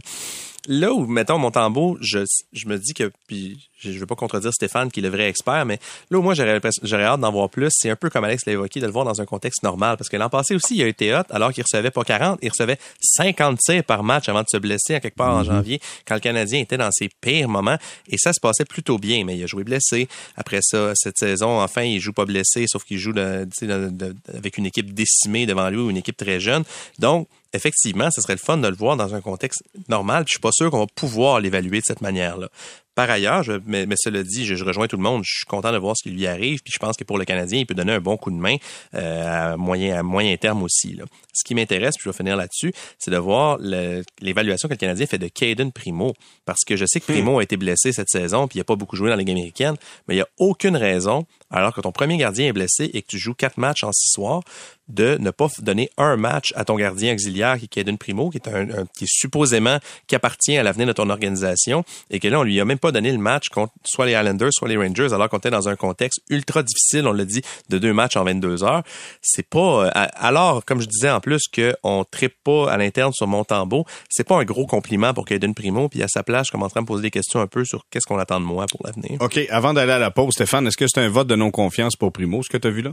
là où, mettons, Montembeau, je, je me dis que, puis je ne veux pas contredire Stéphane qui est le vrai expert, mais là où moi j'aurais, j'aurais hâte d'en voir plus, c'est un peu comme Alex l'a évoqué, de le voir dans un contexte normal. Parce que l'an passé aussi, il a été hot, alors qu'il recevait pas 40, il recevait 50 tirs par match avant de se blesser à quelque part en mm-hmm. janvier, quand le Canadien était dans ses pires moments. Et ça se passait plutôt bien, mais il a joué blessé. Après ça, cette saison, enfin, il joue pas blessé, sauf qu'il joue avec une équipe décimée devant lui ou une équipe très jeune. Donc, effectivement, ce serait le fun de le voir dans un contexte normal. Puis je suis pas sûr qu'on va pouvoir l'évaluer de cette manière-là. Par ailleurs, je, mais, mais, cela dit, je, rejoins tout le monde. Je suis content de voir ce qui lui arrive. Puis je pense que pour le Canadien, il peut donner un bon coup de main euh, à moyen à moyen terme aussi. Là. Ce qui m'intéresse, puis je vais finir là-dessus, c'est de voir l'évaluation que le Canadien fait de Caden Primo. Parce que je sais que Primo a été blessé cette saison, puis il n'a pas beaucoup joué dans la Ligue américaine, mais il n'y a aucune raison, alors que ton premier gardien est blessé et que tu joues quatre matchs en six soirs, de ne pas donner un match à ton gardien auxiliaire qui est Caden Primo, qui est un, qui supposément qui appartient à l'avenir de ton organisation, et que là on lui a même pas donné le match contre soit les Islanders, soit les Rangers, alors qu'on était dans un contexte ultra difficile, on l'a dit, de deux matchs en 22 heures. C'est pas euh, alors comme je disais en plus qu'on trippe pas à l'interne sur Montembeau, c'est pas un gros compliment pour Caden Primo. Puis à sa place, je commencerai à me poser des questions un peu sur qu'est-ce qu'on attend de moi pour l'avenir. OK. Avant d'aller à la pause, Stéphane, est-ce que c'est un vote de non-confiance pour Primo, ce que tu as vu là?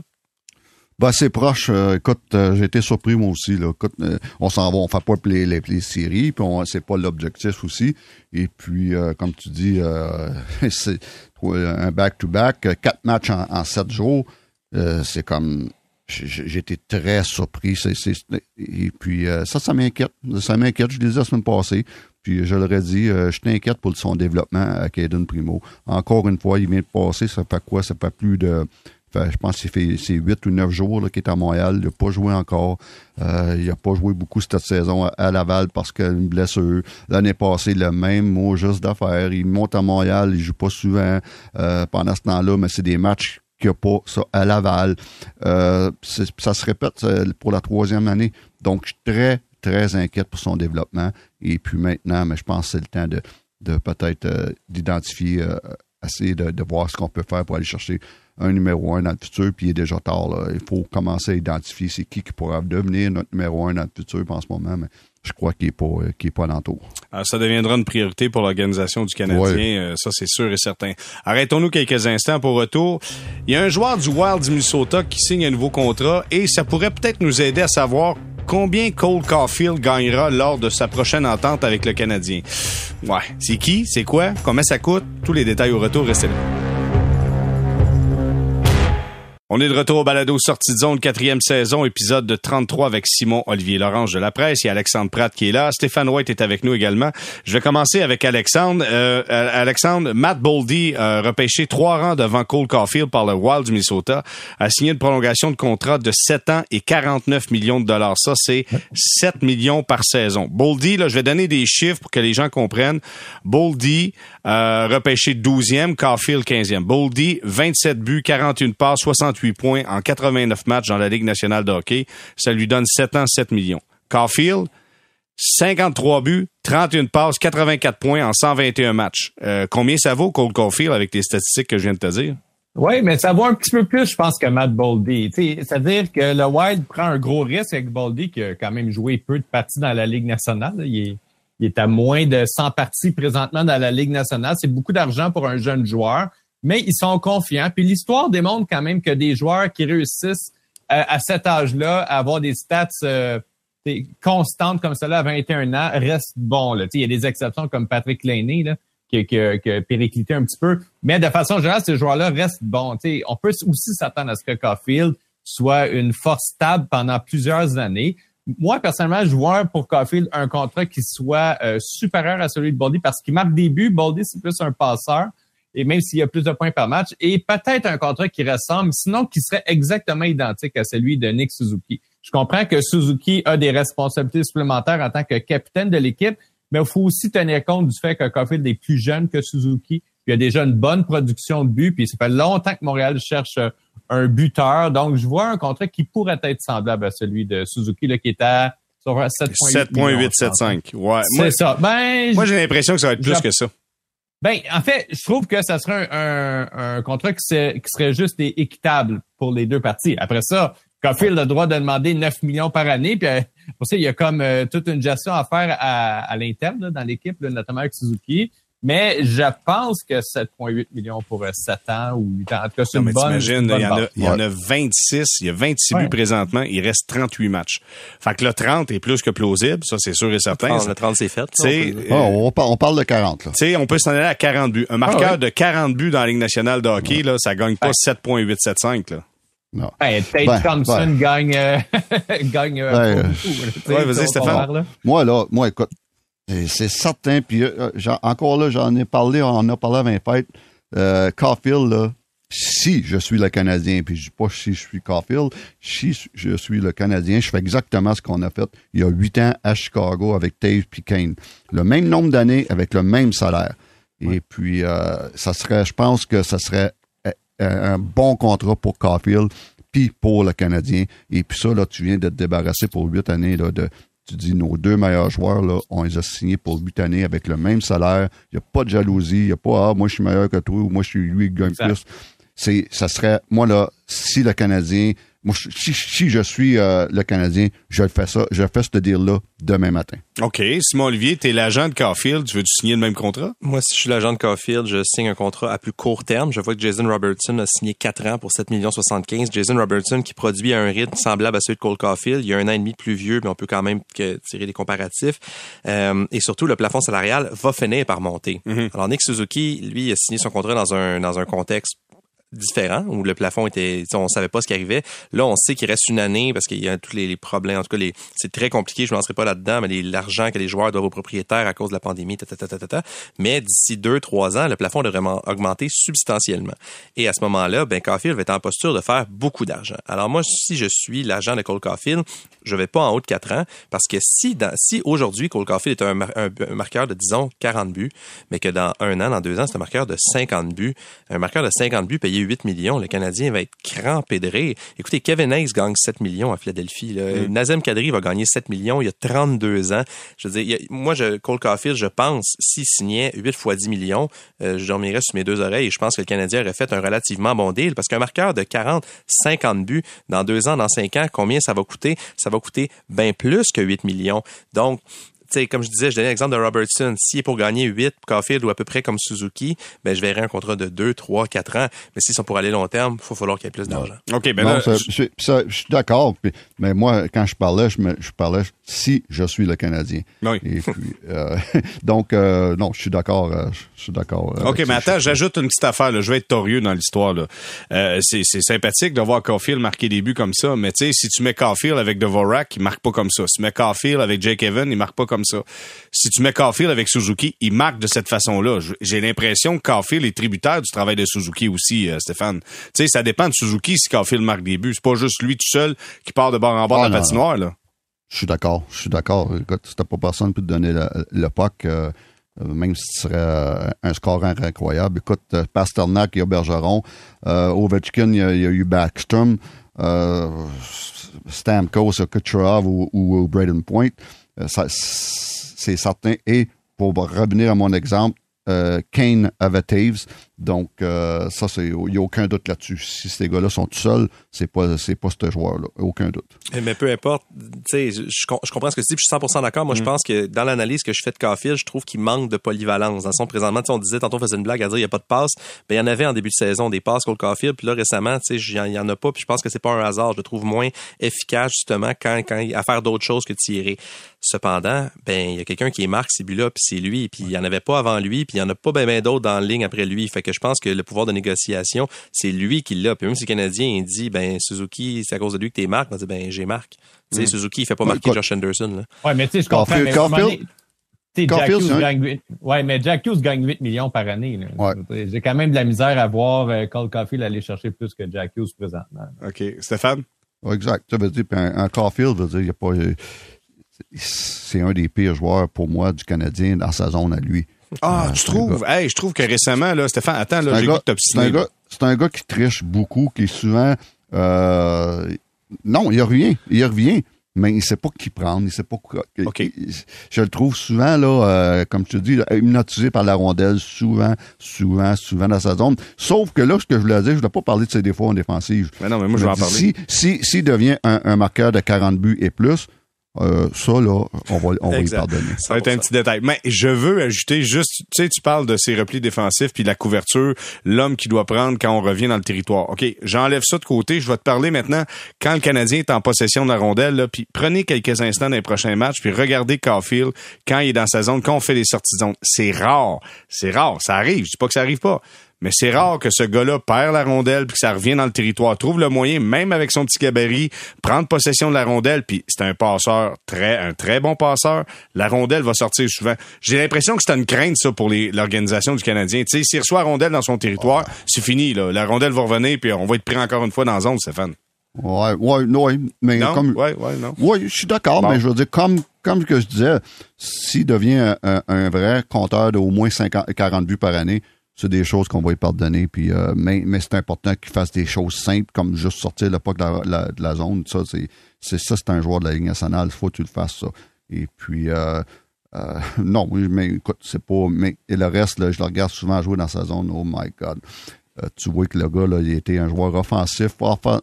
Ben, c'est proche. Euh, écoute, euh, j'ai été surpris moi aussi. Là. Euh, on s'en va, on fait pas les, les, séries, puis c'est pas l'objectif aussi. Et puis, comme tu dis, c'est un back-to-back, quatre matchs en, sept jours. c'est comme été très surpris. et puis ça, ça m'inquiète. Ça m'inquiète. Je le disais la semaine passée. Puis je l'aurais dit, je t'inquiète pour son développement à Caden Primo. Encore une fois, il vient de passer, ça fait quoi? Ça fait plus de je pense que c'est huit ou neuf jours qu'il est à Montréal. Il n'a pas joué encore. Euh, il n'a pas joué beaucoup cette saison à, Laval parce qu'il a une blessure. L'année passée, le même mot juste d'affaire. Il monte à Montréal, il joue pas souvent euh, pendant ce temps-là, mais c'est des matchs qu'il n'y a pas ça à Laval. Euh, ça se répète pour la troisième année. Donc, je suis très, très inquiète pour son développement. Et puis maintenant, mais je pense que c'est le temps de, de peut-être d'identifier, essayer de, voir ce qu'on peut faire pour aller chercher un numéro un dans le futur, puis il est déjà tard. Il faut commencer à identifier c'est qui qui pourra devenir notre numéro un dans le futur en ce moment, je crois qu'il n'est pas, euh, qu'il est pas l'entour. Alors, ça deviendra une priorité pour l'organisation du Canadien, euh, ça c'est sûr et certain. Arrêtons-nous quelques instants pour retour. Il y a un joueur du Wild du Minnesota qui signe un nouveau contrat et ça pourrait peut-être nous aider à savoir combien Cole Caulfield gagnera lors de sa prochaine entente avec le Canadien. Ouais, c'est qui, c'est quoi, combien ça coûte, tous les détails au retour, restez là. On est de retour au balado Sortie de zone, quatrième saison, épisode de 33 avec Simon Olivier Lorange de la presse et Alexandre Pratt qui est là. Stéphane White est avec nous également. Je vais commencer avec Alexandre. Euh, Alexandre, Matt Boldy, euh, repêché trois rangs devant Cole Caulfield par le Wild du Minnesota, a signé une prolongation de contrat de 7 ans et 49 millions de dollars. Ça, c'est 7 millions par saison. Boldy, là, je vais donner des chiffres pour que les gens comprennent. Boldy, euh, repêché 12e, Caulfield 15e. Boldy, 27 buts, 41 passes, 68 points en 89 matchs dans la Ligue nationale de hockey. Ça lui donne 7 ans, 7 millions. Caulfield, 53 buts, 31 passes, 84 points en 121 matchs. Euh, combien ça vaut, Cole Caulfield, avec les statistiques que je viens de te dire? Oui, mais ça vaut un petit peu plus, je pense, que Matt Boldy. C'est-à-dire que le Wild prend un gros risque avec Boldy, qui a quand même joué peu de parties dans la Ligue nationale. Il est, il est à moins de 100 parties présentement dans la Ligue nationale. C'est beaucoup d'argent pour un jeune joueur mais ils sont confiants. Puis l'histoire démontre quand même que des joueurs qui réussissent euh, à, cet âge-là à avoir des stats euh, constantes comme cela à 21 ans restent bons. Là. Il y a des exceptions comme Patrick Laney, là, qui, qui, qui a périclité un petit peu. Mais de façon générale, ces joueurs-là restent bons. sais, on peut aussi s'attendre à ce que Caulfield soit une force stable pendant plusieurs années. Moi, personnellement, je vois pour Caulfield un contrat qui soit euh, supérieur à celui de Boldy parce qu'il marque des buts. Boldy, c'est plus un passeur. Et même s'il y a plus de points par match, et peut-être un contrat qui ressemble, sinon qui serait exactement identique à celui de Nick Suzuki. Je comprends que Suzuki a des responsabilités supplémentaires en tant que capitaine de l'équipe, mais il faut aussi tenir compte du fait que Caulfield est plus jeune que Suzuki. Il a déjà une bonne production de buts, puis ça fait longtemps que Montréal cherche un buteur. Donc, je vois un contrat qui pourrait être semblable à celui de Suzuki, là, qui est à 7.875. Ouais. C'est ça. Ben, moi, j'ai l'impression que ça va être plus que ça. Ben, en fait, je trouve que ça serait un, contrat qui serait, qui serait juste et équitable pour les deux parties. Après ça, Caulfield a le droit de demander 9 millions par année. Puis euh, pour ça, il y a comme euh, toute une gestion à faire à, à l'interne dans l'équipe, notamment avec Suzuki. Mais je pense que 7,8 millions pour 7 ans ou 8 ans. En tout cas, c'est une bonne. il, y en a, il y en a 26, il y a 26 buts présentement, il reste 38 matchs. Fait que le 30 est plus que plausible, ça c'est sûr et certain. le 30 c'est fait. on, on, parle de 40. Là. on peut s'en aller à 40 buts. Un marqueur ah de 40 buts dans la Ligue nationale de hockey, là, ça gagne pas 7,875. Là. Non. Ben, Tate ben, Thompson ben. gagne, euh, gagne euh, ouais, vas-y, Stéphane. Moi, là, moi, écoute, c'est certain, puis euh, encore là, j'en ai parlé, on en a parlé à 20 fêtes. Euh, Caulfield, là, si je suis le Canadien, puis je dis pas si je suis Caulfield, si je suis le Canadien, je fais exactement ce qu'on a fait il y a huit ans à Chicago avec Dave puis Kane. Le même nombre d'années avec le même salaire. Et puis, euh, ça serait, je pense que ça serait euh, un bon contrat pour Caulfield puis pour le Canadien. Et puis ça, là, tu viens de te débarrasser pour huit années là, de, tu dis nos deux meilleurs joueurs, là, on les a signés pour huit années avec le même salaire. Il n'y a pas de jalousie. Il n'y a pas Ah, moi je suis meilleur que toi ou moi je suis lui qui gagne plus. C'est, ça serait, moi là, si le Canadien moi, si, je suis euh, le Canadien, je fais ça, je fais ce deal-là demain matin. OK. Simon Olivier, tu es l'agent de Caulfield. Tu veux-tu signer le même contrat? Moi, si je suis l'agent de Caulfield, je signe un contrat à plus court terme. Je vois que Jason Robertson a signé 4 ans pour 7 millions 75. Jason Robertson qui produit à un rythme semblable à celui de Cole Caulfield. Il y a un an et demi plus vieux, mais on peut quand même tirer des comparatifs. Euh, et surtout, le plafond salarial va finir par monter. Mm-hmm. Alors, Nick Suzuki, lui, a signé son contrat dans un, dans un contexte différent où le plafond était on savait pas ce qui arrivait. Là on sait qu'il reste une année parce qu'il y a tous les, problèmes. En tout cas les c'est très compliqué je ne lancerai pas là-dedans mais l'argent que les joueurs doivent aux propriétaires à cause de la pandémie ta, ta, ta, mais d'ici deux trois ans le plafond devrait augmenter substantiellement. Et à ce moment-là ben Caulfield va être en posture de faire beaucoup d'argent. Alors moi si je suis l'agent de Cole Caulfield je vais pas en haut de quatre ans parce que si dans, si aujourd'hui Cole Caulfield est un, un, marqueur de disons 40 buts mais que dans un an dans deux ans c'est un marqueur de 50 buts un marqueur de 50 buts payé 8 millions. Le Canadien va être crampé de rire. Écoutez, Kevin Hayes gagne 7 millions à Philadelphie. Mm. Nazem Kadri va gagner 7 millions. Il y a 32 ans. Je veux dire, moi, je, Cole Caulfield, je pense, s'il signait 8 fois 10 millions, euh, je dormirais sur mes deux oreilles et je pense que le Canadien aurait fait un relativement bon deal parce qu'un marqueur de 40, 50 buts dans deux ans, dans cinq ans, combien ça va coûter? Ça va coûter bien plus que 8 millions. Donc, comme je disais, je donnais l'exemple de Robertson. S'il est pour gagner 8, Caulfield ou à peu près comme Suzuki, ben, je verrais un contrat de 2, 3, 4 ans. Mais s'ils sont pour aller long terme, il va falloir qu'il y ait plus d'argent. OK, ben je... suis d'accord. Mais moi, quand je parlais, je, me, je parlais si je suis le Canadien. Oui. Et puis, euh, donc, euh, non, je suis d'accord. Euh, je suis d'accord. OK, mais attends, j'ajoute une petite affaire. Là. Je vais être torieux dans l'histoire. c'est sympathique de voir Caulfield marquer des buts comme ça. Mais tu sais, si tu mets Caulfield avec Devorak, il marque pas comme ça. Si tu mets Caulfield avec Jake Evan, il marque pas comme ça. Si tu mets Caulfield avec Suzuki, il marque de cette façon-là. J'ai l'impression que Caulfield est tributaire du travail de Suzuki aussi, euh, Stéphane. Tu sais, ça dépend de Suzuki si Caulfield marque des buts. C'est pas juste lui tout seul qui part de bord en bord de la ah, patinoire, là. Je suis d'accord, je suis d'accord. Écoute, si t'as pas personne pour te donner le, le puck, euh, même si serais euh, un score incroyable. Écoute, Pasternak, il y a Bergeron. Ovechkin, il y, a, eu Backstrom. Stamkos, Kucherov ou, ou Braden Point. Ça, c'est certain. Et pour revenir à mon exemple, euh, Kane avait Taves. Donc, euh, ça, c'est, il n'y a aucun doute là-dessus. Si ces gars-là sont tout seuls, c'est pas, c'est pas ce joueur-là. Aucun doute. Mais peu importe, tu sais, je, je, comprends ce que tu dis, je suis 100% d'accord. Moi, je mm. pense que dans l'analyse que je fais de Caulfield, je trouve qu'il manque de polyvalence. Dans son présentement, on disait, tantôt, on faisait une blague à dire, il n'y a pas de passe. Ben, il y en avait en début de saison, des passes contre Caulfield. Puis là, récemment, tu sais, il n'y en a pas. Puis je pense que c'est pas un hasard. Je le trouve moins efficace, justement, quand, quand, à faire d'autres choses que tirer. Cependant, ben, il y a quelqu'un qui est Marc Sibula, puis c'est lui. Puis il n'y en avait pas avant lui, puis il n'y en a pas bien ben, d'autres dans la ligne après lui. Fait que je pense que le pouvoir de négociation, c'est lui qui l'a. Puis même si le Canadien il dit ben Suzuki, c'est à cause de lui que t'es Marc, on dit ben j'ai Marc. Tu sais, mm. Suzuki, il fait pas marquer Josh Anderson. Là. Ouais, mais tu sais, je comprends. mais Jack Hughes gagne 8, ouais, mais Jack Hughes gagne 8 millions par année. Ouais. J'ai quand même de la misère à voir euh, Cole Caulfield aller chercher plus que Jack Hughes présentement. OK. Stéphane? Ouais, exact. Ça veut dire, un, un Caulfield, veut dire, il y a pas, c'est un des pires joueurs pour moi du Canadien dans sa zone à lui. Ah, tu trouves? Hey, je trouve que récemment, là, Stéphane, attends, là, j'ai C'est un, gars, c'est un gars qui triche beaucoup, qui est souvent. Euh, non, il n'y a rien. Il revient. Mais il ne sait pas qui prendre, il sait pas quoi. Je le trouve souvent, là, euh, comme tu dis, hypnotisé par la rondelle, souvent, souvent, souvent dans sa zone. Sauf que là, ce que je voulais dire, je ne voulais pas parler de ses défauts en défensive. Mais non, mais moi, je vais en parler. Si, si, s'il devient un, un marqueur de 40 buts et plus, euh, ça, là, on va, on va y pardonner. Ça va être un petit détail. Mais je veux ajouter juste, tu sais, tu parles de ces replis défensifs puis de la couverture, l'homme qui doit prendre quand on revient dans le territoire. OK, j'enlève ça de côté. Je vais te parler maintenant quand le Canadien est en possession de la rondelle, là, puis prenez quelques instants dans les prochains matchs, puis regardez Caulfield quand il est dans sa zone, quand on fait des sorties de zone. C'est rare. C'est rare. Ça arrive. Je dis pas que ça arrive pas. Mais c'est rare que ce gars-là perd la rondelle puis que ça revient dans le territoire. Trouve le moyen, même avec son petit gabarit, prendre possession de la rondelle. Puis c'est un passeur très, un très bon passeur. La rondelle va sortir souvent. J'ai l'impression que c'est une crainte ça pour l'organisation du Canadien. Tu sais, s'il reçoit la rondelle dans son territoire, c'est fini. Là. La rondelle va revenir puis on va être pris encore une fois dans la zone, Stéphane. Ouais, ouais, ouais, mais non? comme, ouais, ouais, non. Ouais, je suis d'accord, mais je veux dire, comme, comme que je disais, s'il devient un, un, vrai compteur de au moins 50, 40 buts par année, c'est des choses qu'on va lui pardonner. Puis, euh, mais mais c'est important qu'il fasse des choses simples, comme juste sortir le puck de la, zone. Ça, c'est, c'est ça, c'est un joueur de la Ligue nationale. Il faut que tu le fasses, ça. Et puis, euh, euh, non, mais écoute, c'est pas. Mais et le reste, je le regarde souvent jouer dans sa zone. Oh my God. tu vois que le gars, là, il était un joueur offensif,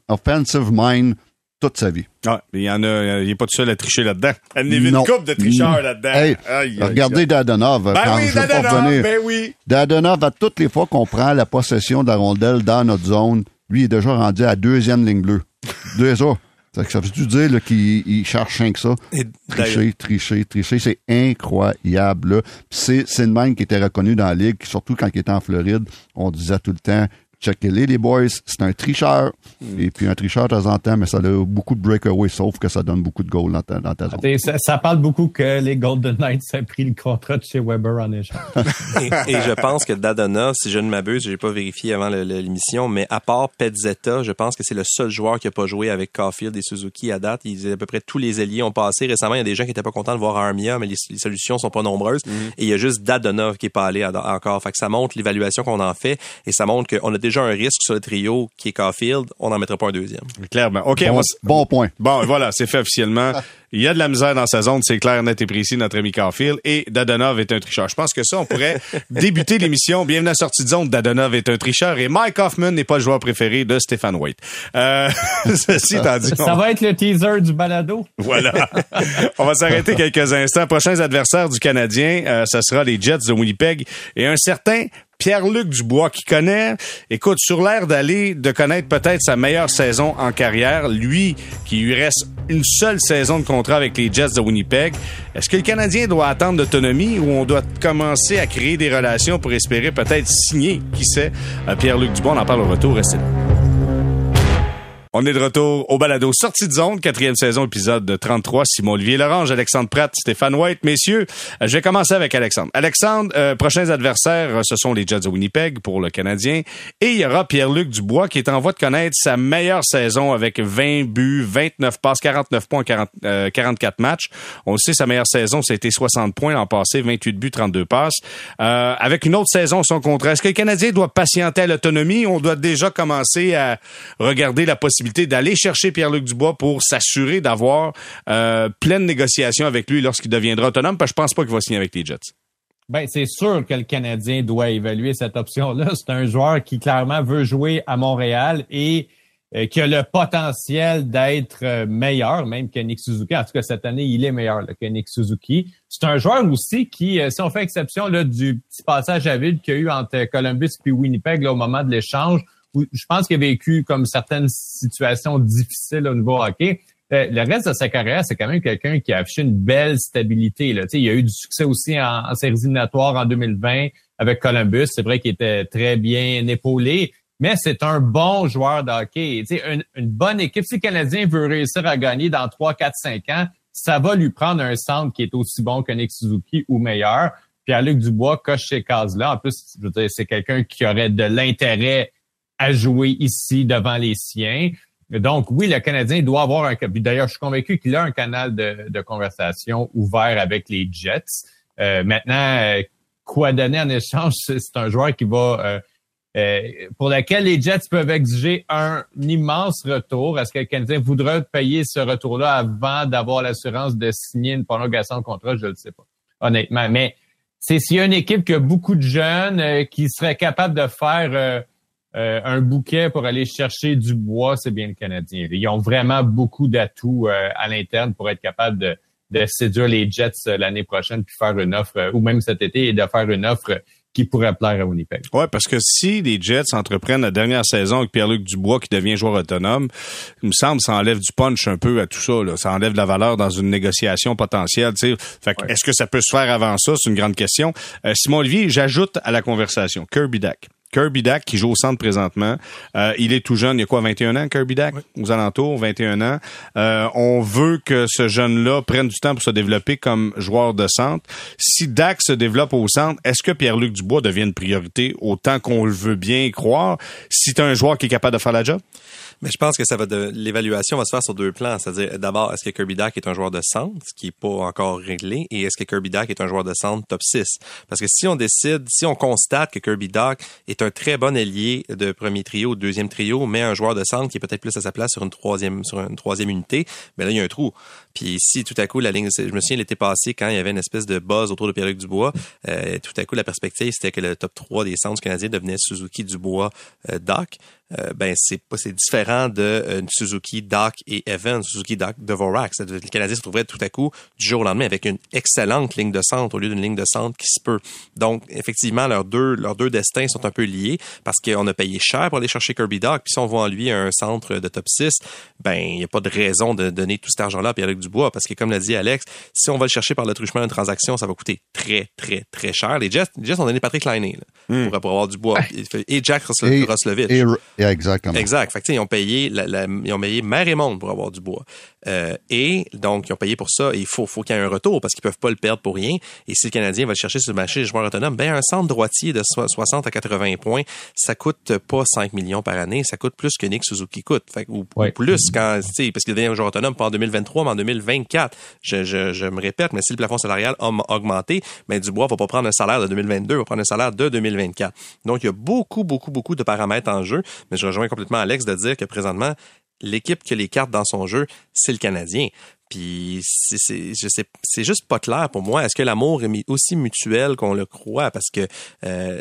offensive mind toute sa vie. Ah, il y en a, il n'est pas tout seul à tricher là-dedans. Elle n'est une coupe de tricheurs là-dedans. Hey, regardez Dadonov. Ben quand oui, je Dadonov, ben oui. À toutes les fois qu'on prend la possession de la rondelle dans notre zone, lui, il est déjà rendu à deuxième ligne bleue. Deux ça. Ça veut dire qu'il cherche rien que ça? tricher, tricher, tricher. C'est incroyable. C'est une même qui était reconnu dans la Ligue, surtout quand il était en Floride. On disait tout le temps, checkez-les, les boys, c'est un tricheur. Mm. Et puis un tricheur de temps en temps, mais ça a beaucoup de breakaway, sauf que ça donne beaucoup de goals dans ta, dans ta zone. Ça, parle beaucoup que les Golden Knights ont pris le contrat de chez Weber en échange. et, je pense que Dadona, si je ne m'abuse, j'ai pas vérifié avant l'émission, mais à part Petzetta, je pense que c'est le seul joueur qui a pas joué avec Caulfield et Suzuki à date. Ils, à peu près tous les alliés ont passé. Récemment, il y a des gens qui étaient pas contents de voir Armia, mais les, solutions sont pas nombreuses. Mm. Et il y a juste Dadonov qui est pas allé encore. Fait que ça montre l'évaluation qu'on en fait et ça montre qu'on a déjà déjà un risque sur le trio qui est Caulfield, on n'en mettra pas un deuxième. Clairement. OK. Bon, point. Bon, voilà, c'est fait officiellement. Il y a de la misère dans sa zone, c'est clair, net et précis, notre ami Caulfield. Et Dadonov est un tricheur. Je pense que ça, on pourrait débuter l'émission. Bienvenue à sortie de zone. Dadonov est un tricheur et Mike Hoffman n'est pas le joueur préféré de Stéphane White. Euh, ceci étant dit. Ça va être le teaser du balado. Voilà. on va s'arrêter quelques instants. Prochains adversaires du Canadien, euh, ce sera les Jets de Winnipeg et un certain Pierre-Luc Dubois qui connaît, écoute, sur l'air d'aller, de connaître peut-être sa meilleure saison en carrière, lui qui lui reste une seule saison de contrat avec les Jets de Winnipeg, est-ce que le Canadien doit attendre d'autonomie ou on doit commencer à créer des relations pour espérer peut-être signer, qui sait, Pierre-Luc Dubois, on en parle au retour, restez. On est de retour au balado Sortie de zone, quatrième saison, épisode 33. Simon-Olivier Lorange, Alexandre Pratt, Stéphane White. Messieurs, euh, je vais commencer avec Alexandre. Alexandre, euh, prochains adversaires, euh, ce sont les Jets de Winnipeg pour le Canadien. Et il y aura Pierre-Luc Dubois qui est en voie de connaître sa meilleure saison avec 20 buts, 29 passes, 49 points, 40, 44 matchs. On le sait, sa meilleure saison, c'était 60 points l'an passé, 28 buts, 32 passes. avec une autre saison, son contrat. Est-ce que le Canadien doit patienter à l'autonomie? On doit déjà commencer à regarder la possibilité d'aller chercher Pierre-Luc Dubois pour s'assurer d'avoir euh, pleine négociation avec lui lorsqu'il deviendra autonome, parce que je pense pas qu'il va signer avec les Jets. Ben, c'est sûr que le Canadien doit évaluer cette option-là. C'est un joueur qui clairement veut jouer à Montréal et euh, qui a le potentiel d'être euh, meilleur, même que Nick Suzuki. En tout cas, cette année, il est meilleur que Nick Suzuki. C'est un joueur aussi qui, si on fait exception là, du petit passage à vide qu'il y a eu entre Columbus et Winnipeg au moment de l'échange, je pense qu'il a vécu comme certaines situations difficiles au niveau hockey. le reste de sa carrière, c'est quand même quelqu'un qui a affiché une belle stabilité. Là. il a eu du succès aussi en, en séries en 2020 avec Columbus. C'est vrai qu'il était très bien épaulé mais c'est un bon joueur de hockey. Une, une bonne équipe, si le Canadien veut réussir à gagner dans 3, 4, 5 ans, ça va lui prendre un centre qui est aussi bon que Nick Suzuki ou meilleur. Pierre-Luc Dubois coche ces cases-là. En plus, je veux dire, c'est quelqu'un qui aurait de l'intérêt à jouer ici devant les siens. Donc, oui, le Canadien doit avoir un... D'ailleurs, je suis convaincu qu'il a un canal de, de, conversation ouvert avec les Jets. Euh, maintenant, euh, quoi donner en échange? C'est un joueur qui va... Euh, euh, pour laquelle les Jets peuvent exiger un immense retour. Est-ce que le Canadien voudrait payer ce retour-là avant d'avoir l'assurance de signer une prolongation de contrat? Je ne le sais pas, honnêtement. Mais c'est s'il y a une équipe qui a beaucoup de jeunes euh, qui seraient capables de faire euh, un bouquet pour aller chercher du bois, c'est bien le Canadien. Ils ont vraiment beaucoup d'atouts à l'interne pour être capables de, de séduire les Jets l'année prochaine puis faire une offre, ou même cet été, et de faire une offre qui pourrait plaire à Winnipeg. Ouais, parce que si les Jets entreprennent la dernière saison avec Pierre-Luc Dubois qui devient joueur autonome, il me semble ça enlève du punch un peu à tout ça. Là. Ça enlève de la valeur dans une négociation potentielle. Fait Est-ce que ça peut se faire avant ça? C'est une grande question. Euh, Simon Olivier, j'ajoute à la conversation Kirby Dack. Kirby Dack qui joue au centre présentement. Euh, il est tout jeune, il y a quoi, 21 ans, Kirby Dack, aux alentours, 21 ans. Euh, on veut que ce jeune-là prenne du temps pour se développer comme joueur de centre. Si Dack se développe au centre, est-ce que Pierre-Luc Dubois devient une priorité autant qu'on le veut bien croire? Si tu un joueur qui est capable de faire la job? Mais je pense que ça va de l'évaluation va se faire sur deux plans. C'est-à-dire, d'abord, est-ce que Kirby Dack est un joueur de centre, ce qui est pas encore réglé, et est-ce que Kirby Dack est un joueur de centre top 6? Parce que si on décide, si on constate que Kirby Dack est un très bon allié de premier trio, deuxième trio, mais un joueur de centre qui est peut-être plus à sa place sur une troisième, sur une troisième unité, ben là, il y a un trou. Puis si tout à coup, la ligne, je me souviens l'été passé, quand il y avait une espèce de buzz autour de Pierre-Luc Dubois, euh, tout à coup, la perspective, c'était que le top 3 des centres canadiens devenait Suzuki, Dubois, euh, Doc. Euh, ben c'est pas c'est différent de euh, Suzuki, Doc et Evans, Suzuki, Doc, Dvorak. Le Canadien se trouverait tout à coup du jour au lendemain avec une excellente ligne de centre au lieu d'une ligne de centre qui se peut. Donc effectivement leurs deux leurs deux destins sont un peu liés parce qu'on a payé cher pour aller chercher Kirby Doc. Puis si on voit en lui un centre de top 6, ben il y a pas de raison de donner tout cet argent-là à Pierre-Luc Dubois parce que comme l'a dit Alex, si on va le chercher par le truchement d'une transaction, ça va coûter très très très cher. Les Jets ont donné Patrick Liney hmm. pour, avoir du bois et Jack Roslovich. Exactement. Exact. Fait que, ils ont payé la, ils ont payé mer et monde pour avoir du bois. Euh, et donc, ils ont payé pour ça. Et il faut, faut qu'il y ait un retour parce qu'ils peuvent pas le perdre pour rien. Et si le Canadien va le chercher sur le marché des joueurs autonomes, ben un centre droitier de 60 à 80 points, ça coûte pas 5 millions par année, ça coûte plus que Nick Suzuki coûte. Fait, ou, plus quand, parce qu'il devient un joueur autonome pas en 2023, mais en 2024. Je, je, je, me répète, mais si le plafond salarial a augmenté, ben Dubois va pas prendre un salaire de 2022, il va prendre un salaire de 2024. Donc, il y a beaucoup, beaucoup, beaucoup de paramètres en jeu. Mais je rejoins complètement Alex de dire que présentement, l'équipe qui a les cartes dans son jeu, c'est le Canadien. Puis c'est je sais c'est juste pas clair pour moi. Est-ce que l'amour est aussi mutuel qu'on le croit? Parce que euh,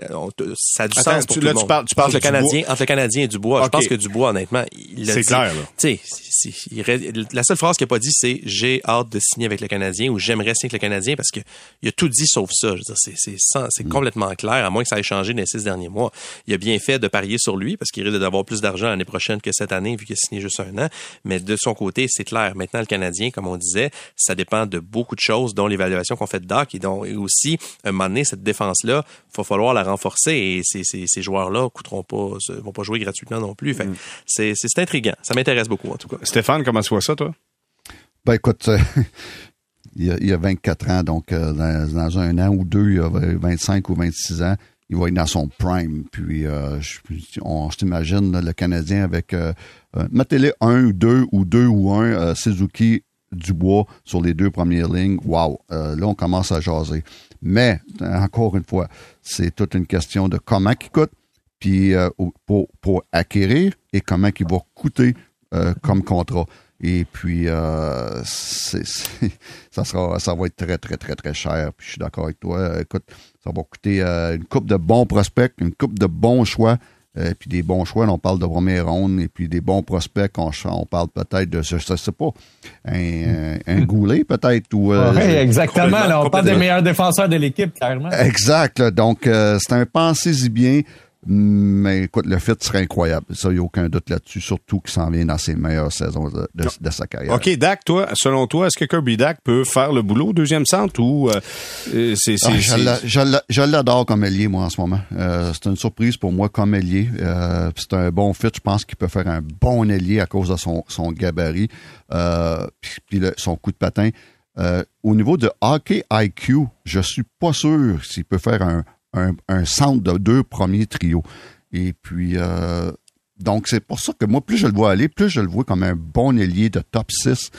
ça a du sens pour tout le monde. Tu parles, tu parles entre le Canadien entre le Canadien et Dubois. Je pense que Dubois honnêtement, il C'est clair Tu sais, la seule phrase qu'il a pas dit c'est j'ai hâte de signer avec le Canadien ou j'aimerais signer avec le Canadien parce que il a tout dit sauf ça. C'est mm. complètement clair à moins que ça ait changé dans les six derniers mois. Il a bien fait de parier sur lui parce qu'il risque d'avoir plus d'argent l'année prochaine que cette année vu qu'il a signé juste un an, mais de son côté, c'est clair. Maintenant le Canadien comme on disait, ça dépend de beaucoup de choses, dont l'évaluation qu'on fait de Doc et, dont, et aussi, à un moment donné, cette défense-là, il va falloir la renforcer et ces, ces, ces joueurs-là coûteront pas, vont pas jouer gratuitement non plus. Mm. c'est, c'est intriguant. Ça m'intéresse beaucoup, en tout cas. Stéphane, comment tu vois ça, toi? Ben, écoute, euh, il, y a, il, a, 24 ans, donc euh, dans, un an ou deux, il y a 25 ou 26 ans, il va être dans son prime. Puis, euh, je, on s'imagine le Canadien avec, euh, mettez-les un ou deux ou deux ou un Suzuki du bois sur les deux premières lignes, wow, euh, là, on commence à jaser. Mais, encore une fois, c'est toute une question de comment il coûte, puis euh, pour, pour acquérir et comment il va coûter euh, comme contrat. Et puis, ça sera, ça va être très, très, très, très cher. Puis je suis d'accord avec toi. Écoute, ça va coûter une coupe de bons prospects, une coupe de bons choix. Et puis des bons choix, on parle de première ronde, et puis des bons prospects, on, on parle peut-être de, je, je sais pas, un, un goulet peut-être. ou euh, Oui, exactement. Là, on parle des meilleurs défenseurs de l'équipe, clairement. Exact. donc, euh, c'est un pensez-y bien. Mais écoute, le fit serait incroyable. Ça, il n'y a aucun doute là-dessus, surtout qu'il s'en vient dans ses meilleures saisons de, de, sa carrière. OK, Dak, toi, selon toi, est-ce que Kirby Dak peut faire le boulot au deuxième centre ou euh, euh c'est... Ah, je l'adore comme ailier, moi, en ce moment. Euh, c'est une surprise pour moi comme ailier. Euh, c'est un bon fit. Je pense qu'il peut faire un bon ailier à cause de son, son gabarit puis, son coup de patin. au niveau de hockey IQ, je suis pas sûr s'il peut faire un, un, centre de deux premiers trios. Et puis, euh, donc, c'est pour ça que moi, plus je le vois aller, plus je le vois comme un bon ailier de top 6.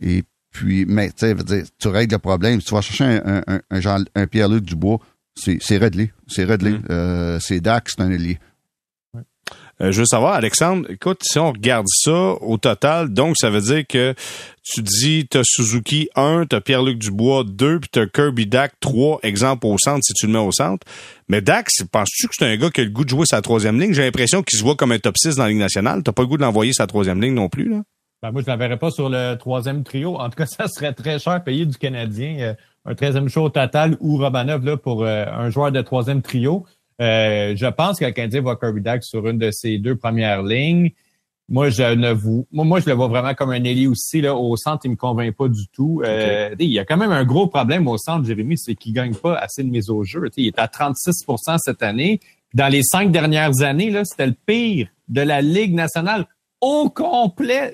Et puis, mais tu sais, tu règles le problème. Si tu vas chercher un, un, un, un Pierre-Luc Dubois, c'est Redley. C'est Redley. Mm. Euh, c'est Dax, c'est un ailier. Euh, je veux savoir, Alexandre, écoute, si on regarde ça au total, donc ça veut dire que tu dis, t'as Suzuki 1, t'as Pierre-Luc Dubois 2, puis t'as Kirby Dak 3, exemple au centre, si tu le mets au centre. Mais Dak, penses-tu que c'est un gars qui a le goût de jouer sa troisième ligne? J'ai l'impression qu'il se voit comme un top 6 dans la Ligue nationale. T'as pas le goût de l'envoyer sa troisième ligne non plus, là? Ben, moi, je ne pas sur le troisième trio. En tout cas, ça serait très cher payé du Canadien. Euh, un 13e show total ou Romanov là, pour euh, un joueur de troisième trio. Euh, je pense que le Canadien va Kirby Dak sur une de ses deux premières lignes. Moi, je ne vous, moi, moi, je le vois vraiment comme un ailier aussi. Là, au centre, il me convainc pas du tout. Euh, il y a quand même un gros problème au centre, Jérémy, c'est qu'il gagne pas assez de mise au jeu. il est à 36% cette année. Dans les cinq dernières années, là, c'était le pire de la Ligue nationale au complet.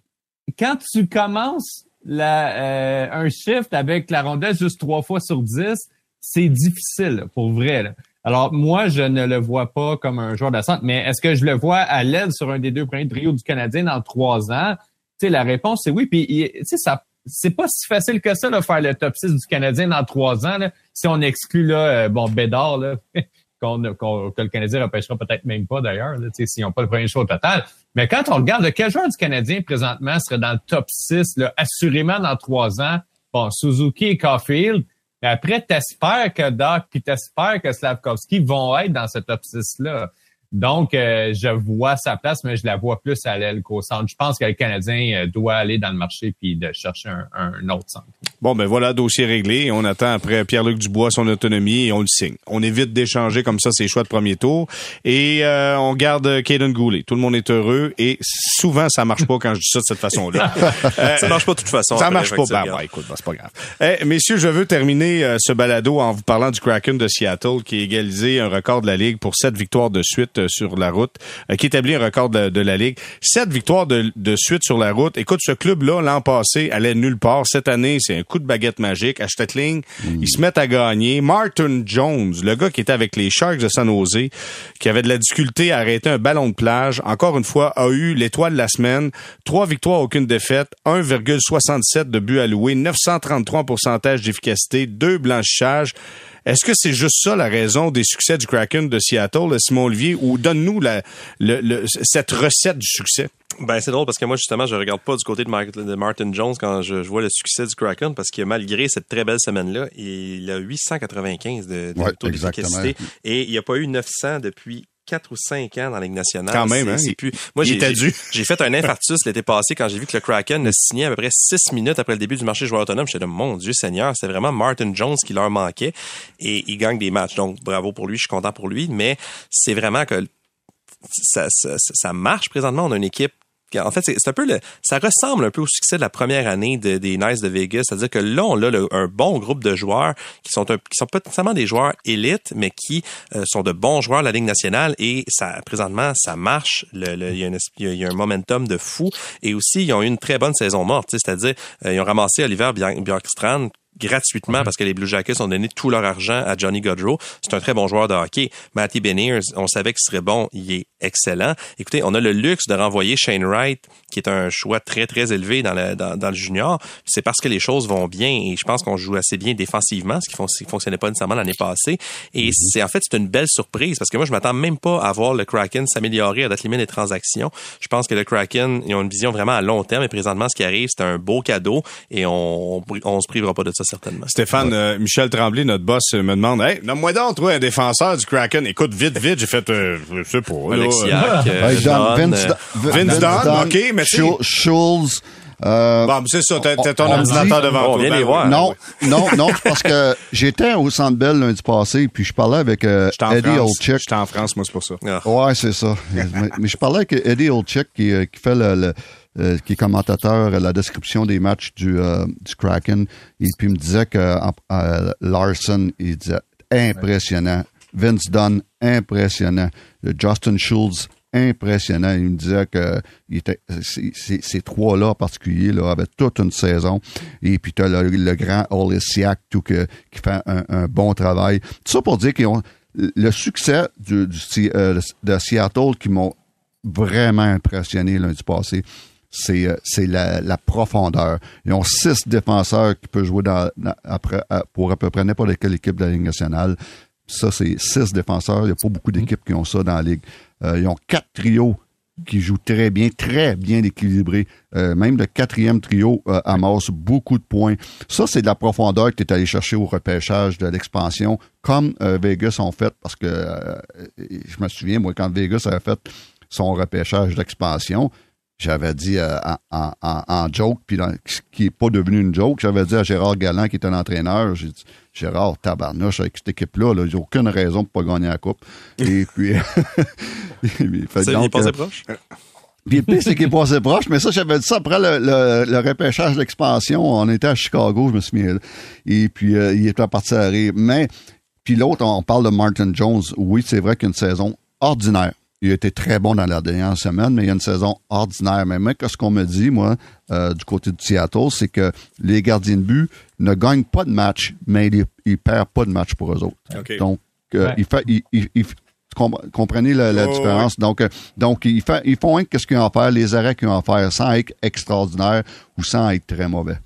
Quand tu commences la, euh, un shift avec la rondelle juste trois fois sur dix, c'est difficile, pour vrai. Là. Alors, moi, je ne le vois pas comme un joueur de centre, mais est-ce que je le vois à l'aide sur un des deux premiers trios du Canadien dans trois ans? Tu la réponse, c'est oui. Puis, tu ça, c'est pas si facile que ça, de faire le top 6 du Canadien dans trois ans, là, si on exclut, là, euh, bon, Bédard, là, qu'on, que le Canadien repêchera peut-être même pas, d'ailleurs, là, s'ils n'ont pas le premier choix total. Mais quand on regarde, quel joueur du Canadien, présentement, serait dans le top 6, là, assurément dans trois ans? Bon, Suzuki et Caulfield, après, t'espères que Doc puis t'espères que Slavkovski vont être dans ce top 6-là. Donc, euh, je vois sa place, mais je la vois plus à l'aile qu'au centre. Je pense que le Canadien euh, doit aller dans le marché puis de chercher un, autre centre. Bon, ben voilà, dossier réglé. On attend après Pierre-Luc Dubois son autonomie et on le signe. On évite d'échanger comme ça ses choix de premier tour et euh, on garde Caden Goulet. Tout le monde est heureux et souvent ça marche pas quand je dis ça de cette façon-là. ça marche pas de toute façon. Ça marche pas. Ben, écoute, ben, c'est pas grave. Eh, messieurs, je veux terminer ce balado en vous parlant du Kraken de Seattle qui a égalisé un record de la Ligue pour sept victoires de suite euh, sur la route, euh, qui établit un record de, la Ligue. Sept victoires de, suite sur la route. Écoute, ce club-là, l'an passé, allait nulle part. Cette année, c'est un coup de baguette magique. À Stetling, mm. ils se mettent à gagner. Martin Jones, le gars qui était avec les Sharks de San Jose, qui avait de la difficulté à arrêter un ballon de plage, encore une fois, a eu l'étoile de la semaine. Trois victoires, aucune défaite. 1,67 de buts alloués. 933 pourcentage d'efficacité. Deux blanchissages. Est-ce que c'est juste ça la raison des succès du Kraken de Seattle, Simon Olivier, ou donne-nous la, le, cette recette du succès? Ben c'est drôle parce que moi justement je regarde pas du côté de, Martin Jones quand je, vois le succès du Kraken parce que malgré cette très belle semaine là il a 895 de, de taux d'efficacité et il n'y a pas eu 900 depuis 4 ou 5 ans dans la Ligue nationale. Quand même, hein? Plus... Moi, j'ai, j'ai fait un infarctus l'été passé quand j'ai vu que le Kraken a signé à peu près 6 minutes après le début du marché joueur autonome. J'étais là, mon Dieu Seigneur, c'est vraiment Martin Jones qui leur manquait et il gagne des matchs. Donc, bravo pour lui, je suis content pour lui, mais c'est vraiment que ça, ça, ça marche présentement. On a une équipe en fait, c'est un peu le, ça ressemble un peu au succès de la première année des Nice de Vegas. C'est-à-dire que là, on a un bon groupe de joueurs qui sont qui sont nécessairement des joueurs élites, mais qui euh, sont de bons joueurs de la Ligue nationale et ça, présentement, ça marche. Le, il, y a il, y a un momentum de fou et aussi, ils ont eu une très bonne saison morte. C'est-à-dire, euh, ils ont ramassé Oliver Bjorkstrand gratuitement parce que les Blue Jackets ont donné tout leur argent à Johnny Gaudreau. C'est un très bon joueur de hockey. Matty Beniers, on savait qu'il serait bon, il est excellent. Écoutez, on a le luxe de renvoyer Shane Wright, qui est un choix très, très élevé dans le, dans, dans le junior. C'est parce que les choses vont bien et je pense qu'on joue assez bien défensivement, ce qui ne fonctionnait pas nécessairement l'année passée. Et mm-hmm. c'est en fait, c'est une belle surprise parce que moi, je m'attends même pas à voir le Kraken s'améliorer à date limite des transactions. Je pense que le Kraken, ils ont une vision vraiment à long terme et présentement, ce qui arrive, c'est un beau cadeau et on, on, se privera pas de ça certainement. Stéphane, euh, Michel Tremblay, notre boss, euh, me demande, hey, nomme-moi donc, toi, un défenseur du Kraken. Écoute, vite, vite, j'ai fait, euh, je sais pas. Alexiak, euh, Vince, Vince, Dunn, OK, mais Schultz, euh, bon, c'est ça, t'as ton ordinateur devant toi. Ben, voir, non, non, non, parce que j'étais au Centre Bell lundi passé, puis je parlais avec euh, Eddie Olczyk. J'étais en France, moi, c'est pour ça. Ah. Ouais, c'est ça. mais, je parlais avec Eddie Olczyk, qui, euh, qui fait le, euh, qui est commentateur la description des matchs du, euh, du Kraken. Et puis il me disait que Larson, il disait impressionnant. Vince Dunn, impressionnant. Justin Schultz, impressionnant. Il me disait que ces, trois-là en particulier là, avaient toute une saison. Et puis tu as le, grand Olesiak tout que, qui fait un, bon travail. Tout ça pour dire qu'ils ont le succès euh, de Seattle qui m'ont vraiment impressionné lundi passé c'est euh, c'est la, profondeur. Ils ont six défenseurs qui peuvent jouer après, pour à peu près n'importe quelle équipe de la Ligue nationale. Ça, c'est six défenseurs. Il n'y a pas beaucoup d'équipes qui ont ça dans la Ligue. Euh, ils ont quatre trios qui jouent très bien, très bien équilibrés. Euh, même le quatrième trio euh, amasse beaucoup de points. Ça, c'est de la profondeur que tu es allé chercher au repêchage de l'expansion, comme Vegas ont fait, parce que je me souviens, moi, quand Vegas avait fait son repêchage d'expansion, j'avais dit en, en, joke, puis qui n'est pas devenu une joke, j'avais dit à Gérard Galland, qui est un entraîneur, j'ai dit, Gérard, tabarnouche, avec cette équipe-là, -là, j'ai aucune raison pour pas gagner la coupe. Et puis... il fait donc, passé proche? Puis le c'est qu'il est passé proche, mais ça, j'avais dit ça après le, le, repêchage d'expansion. On était à Chicago, je me suis mis. Et puis, euh, il était parti à rire. Mais, puis l'autre, on parle de Martin Jones. Oui, c'est vrai qu'une saison ordinaire. Il a été très bon dans la dernière semaine, mais il y a une saison ordinaire. Mais moi, ce qu'on me dit, moi, euh, du côté de Seattle, c'est que les gardiens de but ne gagnent pas de match, mais ils, ne perdent pas de match pour eux autres. Donc, euh, il fait, il, comprenez la, la différence? Donc, euh, donc ils, fait, ils font ce qu'ils ont à faire, les arrêts qu'ils ont à faire, sans être extraordinaire ou sans être très mauvais.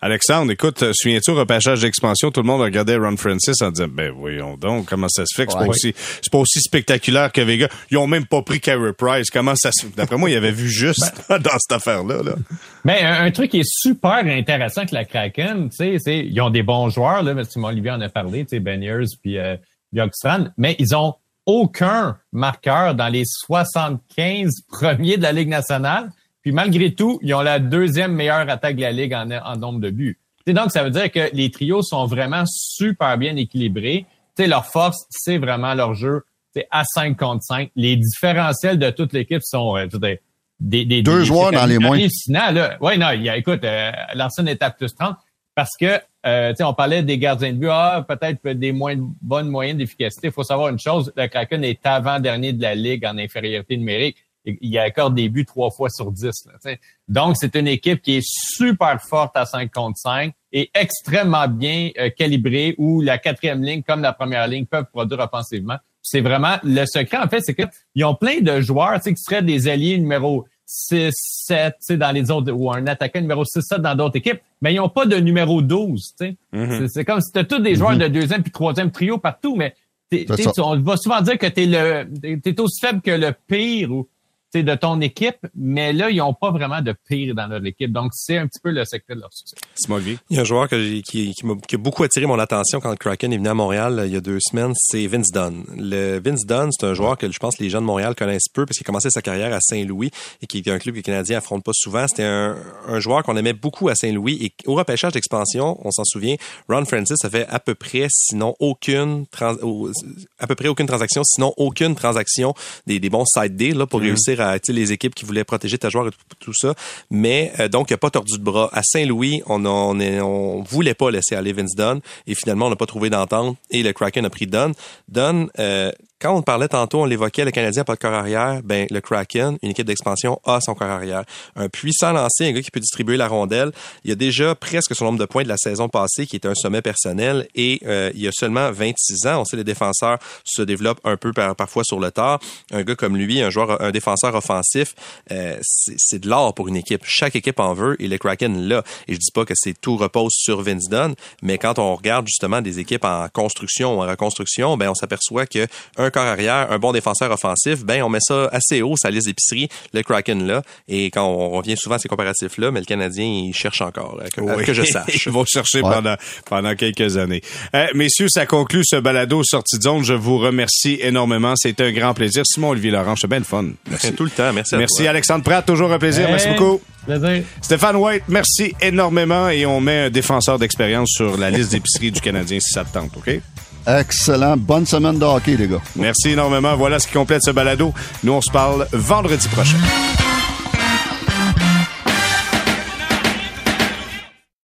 Alexandre, écoute, euh, souviens-tu au repêchage d'expansion, tout le monde regardait Ron Francis en disant, ben voyons donc, comment ça se fait que c'est pas aussi, c'est pas aussi spectaculaire que Vega. Ils ont même pas pris Carey Price. Comment ça se D'après moi, ils avaient vu juste ben. dans cette affaire-là. Là. Mais un, truc qui est super intéressant que la Kraken, tu sais, c'est, ils ont des bons joueurs, là, Simon Olivier en a parlé, tu sais, Beniers puis euh, mais ils ont aucun marqueur dans les 75 premiers de la Ligue nationale. Puis malgré tout, ils ont la deuxième meilleure attaque de la Ligue en, nombre de buts. donc, ça veut dire que les trios sont vraiment super bien équilibrés. T'sais, leur force, c'est vraiment leur jeu à 5 contre 5. Les différentiels de toute l'équipe sont euh, des, des, Deux joueurs dans les moins. Oui, non, y a, écoute, euh, l'ancienne est à plus 30 parce que euh, on parlait des gardiens de but, ah, peut-être des moins bonnes moyennes d'efficacité. Il faut savoir une chose, le Kraken est avant-dernier de la Ligue en infériorité numérique il accorde des buts trois fois sur dix. Donc, c'est une équipe qui est super forte à 5 contre 5 et extrêmement bien euh, calibrée où la quatrième ligne comme la première ligne peuvent produire offensivement. C'est vraiment le secret, en fait, c'est qu'ils ont plein de joueurs qui seraient des alliés numéro 6, 7 dans les autres, ou un attaquant numéro 6, 7 dans d'autres équipes, mais ils n'ont pas de numéro 12. Mm-hmm. C'est comme si tu tous des joueurs mm-hmm. de deuxième puis troisième trio partout, mais on va souvent dire que tu es, le, es aussi faible que le pire ou de ton équipe, mais là, ils n'ont pas vraiment de pire dans leur équipe. Donc, c'est un petit peu le secret de leur succès. Il y a un joueur que qui, qui, a, beaucoup attiré mon attention quand le Kraken est venu à Montréal il y a deux semaines, c'est Vince Dunn. Le Vince Dunn, c'est un joueur que je pense que les gens de Montréal connaissent peu parce qu'il a commencé sa carrière à Saint-Louis et qui est un club que les Canadiens affrontent pas souvent. C'était un, un, joueur qu'on aimait beaucoup à Saint-Louis et au repêchage d'expansion, on s'en souvient, Ron Francis a fait à peu près, sinon aucune, à peu près aucune transaction, sinon aucune transaction des, des bons side deals là, pour mm. réussir à les équipes qui voulaient protéger ta joueur et tout, ça. Mais euh, donc, il n'a pas tordu de bras. À Saint-Louis, on, on, on voulait pas laisser aller Vince Dunn et finalement, on n'a pas trouvé d'entente et le Kraken a pris Dunn. Dunn, euh, Quand on parlait tantôt, on l'évoquait, le Canadien n'a pas de corps arrière, ben le Kraken, une équipe d'expansion, a son corps arrière. Un puissant lancé, un gars qui peut distribuer la rondelle. Il a déjà presque son nombre de points de la saison passée, qui était un sommet personnel, et euh, il y a seulement 26 ans. On sait les défenseurs se développent un peu parfois sur le tard. Un gars comme lui, un joueur, un défenseur offensif, euh, c'est de l'or pour une équipe. Chaque équipe en veut, et le Kraken là. Et je dis pas que c'est tout repose sur Vince Dunn, mais quand on regarde justement des équipes en construction ou en reconstruction, ben on s'aperçoit que un corps arrière, un bon défenseur offensif, ben on met ça assez haut, sa liste d'épicerie, le Kraken là. Et quand on revient souvent à ces comparatifs là, mais le Canadien il cherche encore, que, que je sache. Ils vont chercher pendant pendant quelques années. Euh, messieurs, ça conclut ce balado sortie de zone. Je vous remercie énormément. C'était un grand plaisir. Simon Olivier Laurent, c'est bien le fun. Merci tout le temps. Merci. À merci Alexandre Pratt, toujours un plaisir. merci beaucoup. Plaisir. Stéphane White, merci énormément et on met un défenseur d'expérience sur la liste d'épicerie du Canadien si ça te tente, OK? Excellent. Bonne semaine de hockey, les gars. Merci énormément. Voilà ce qui complète ce balado. Nous, on se parle vendredi prochain.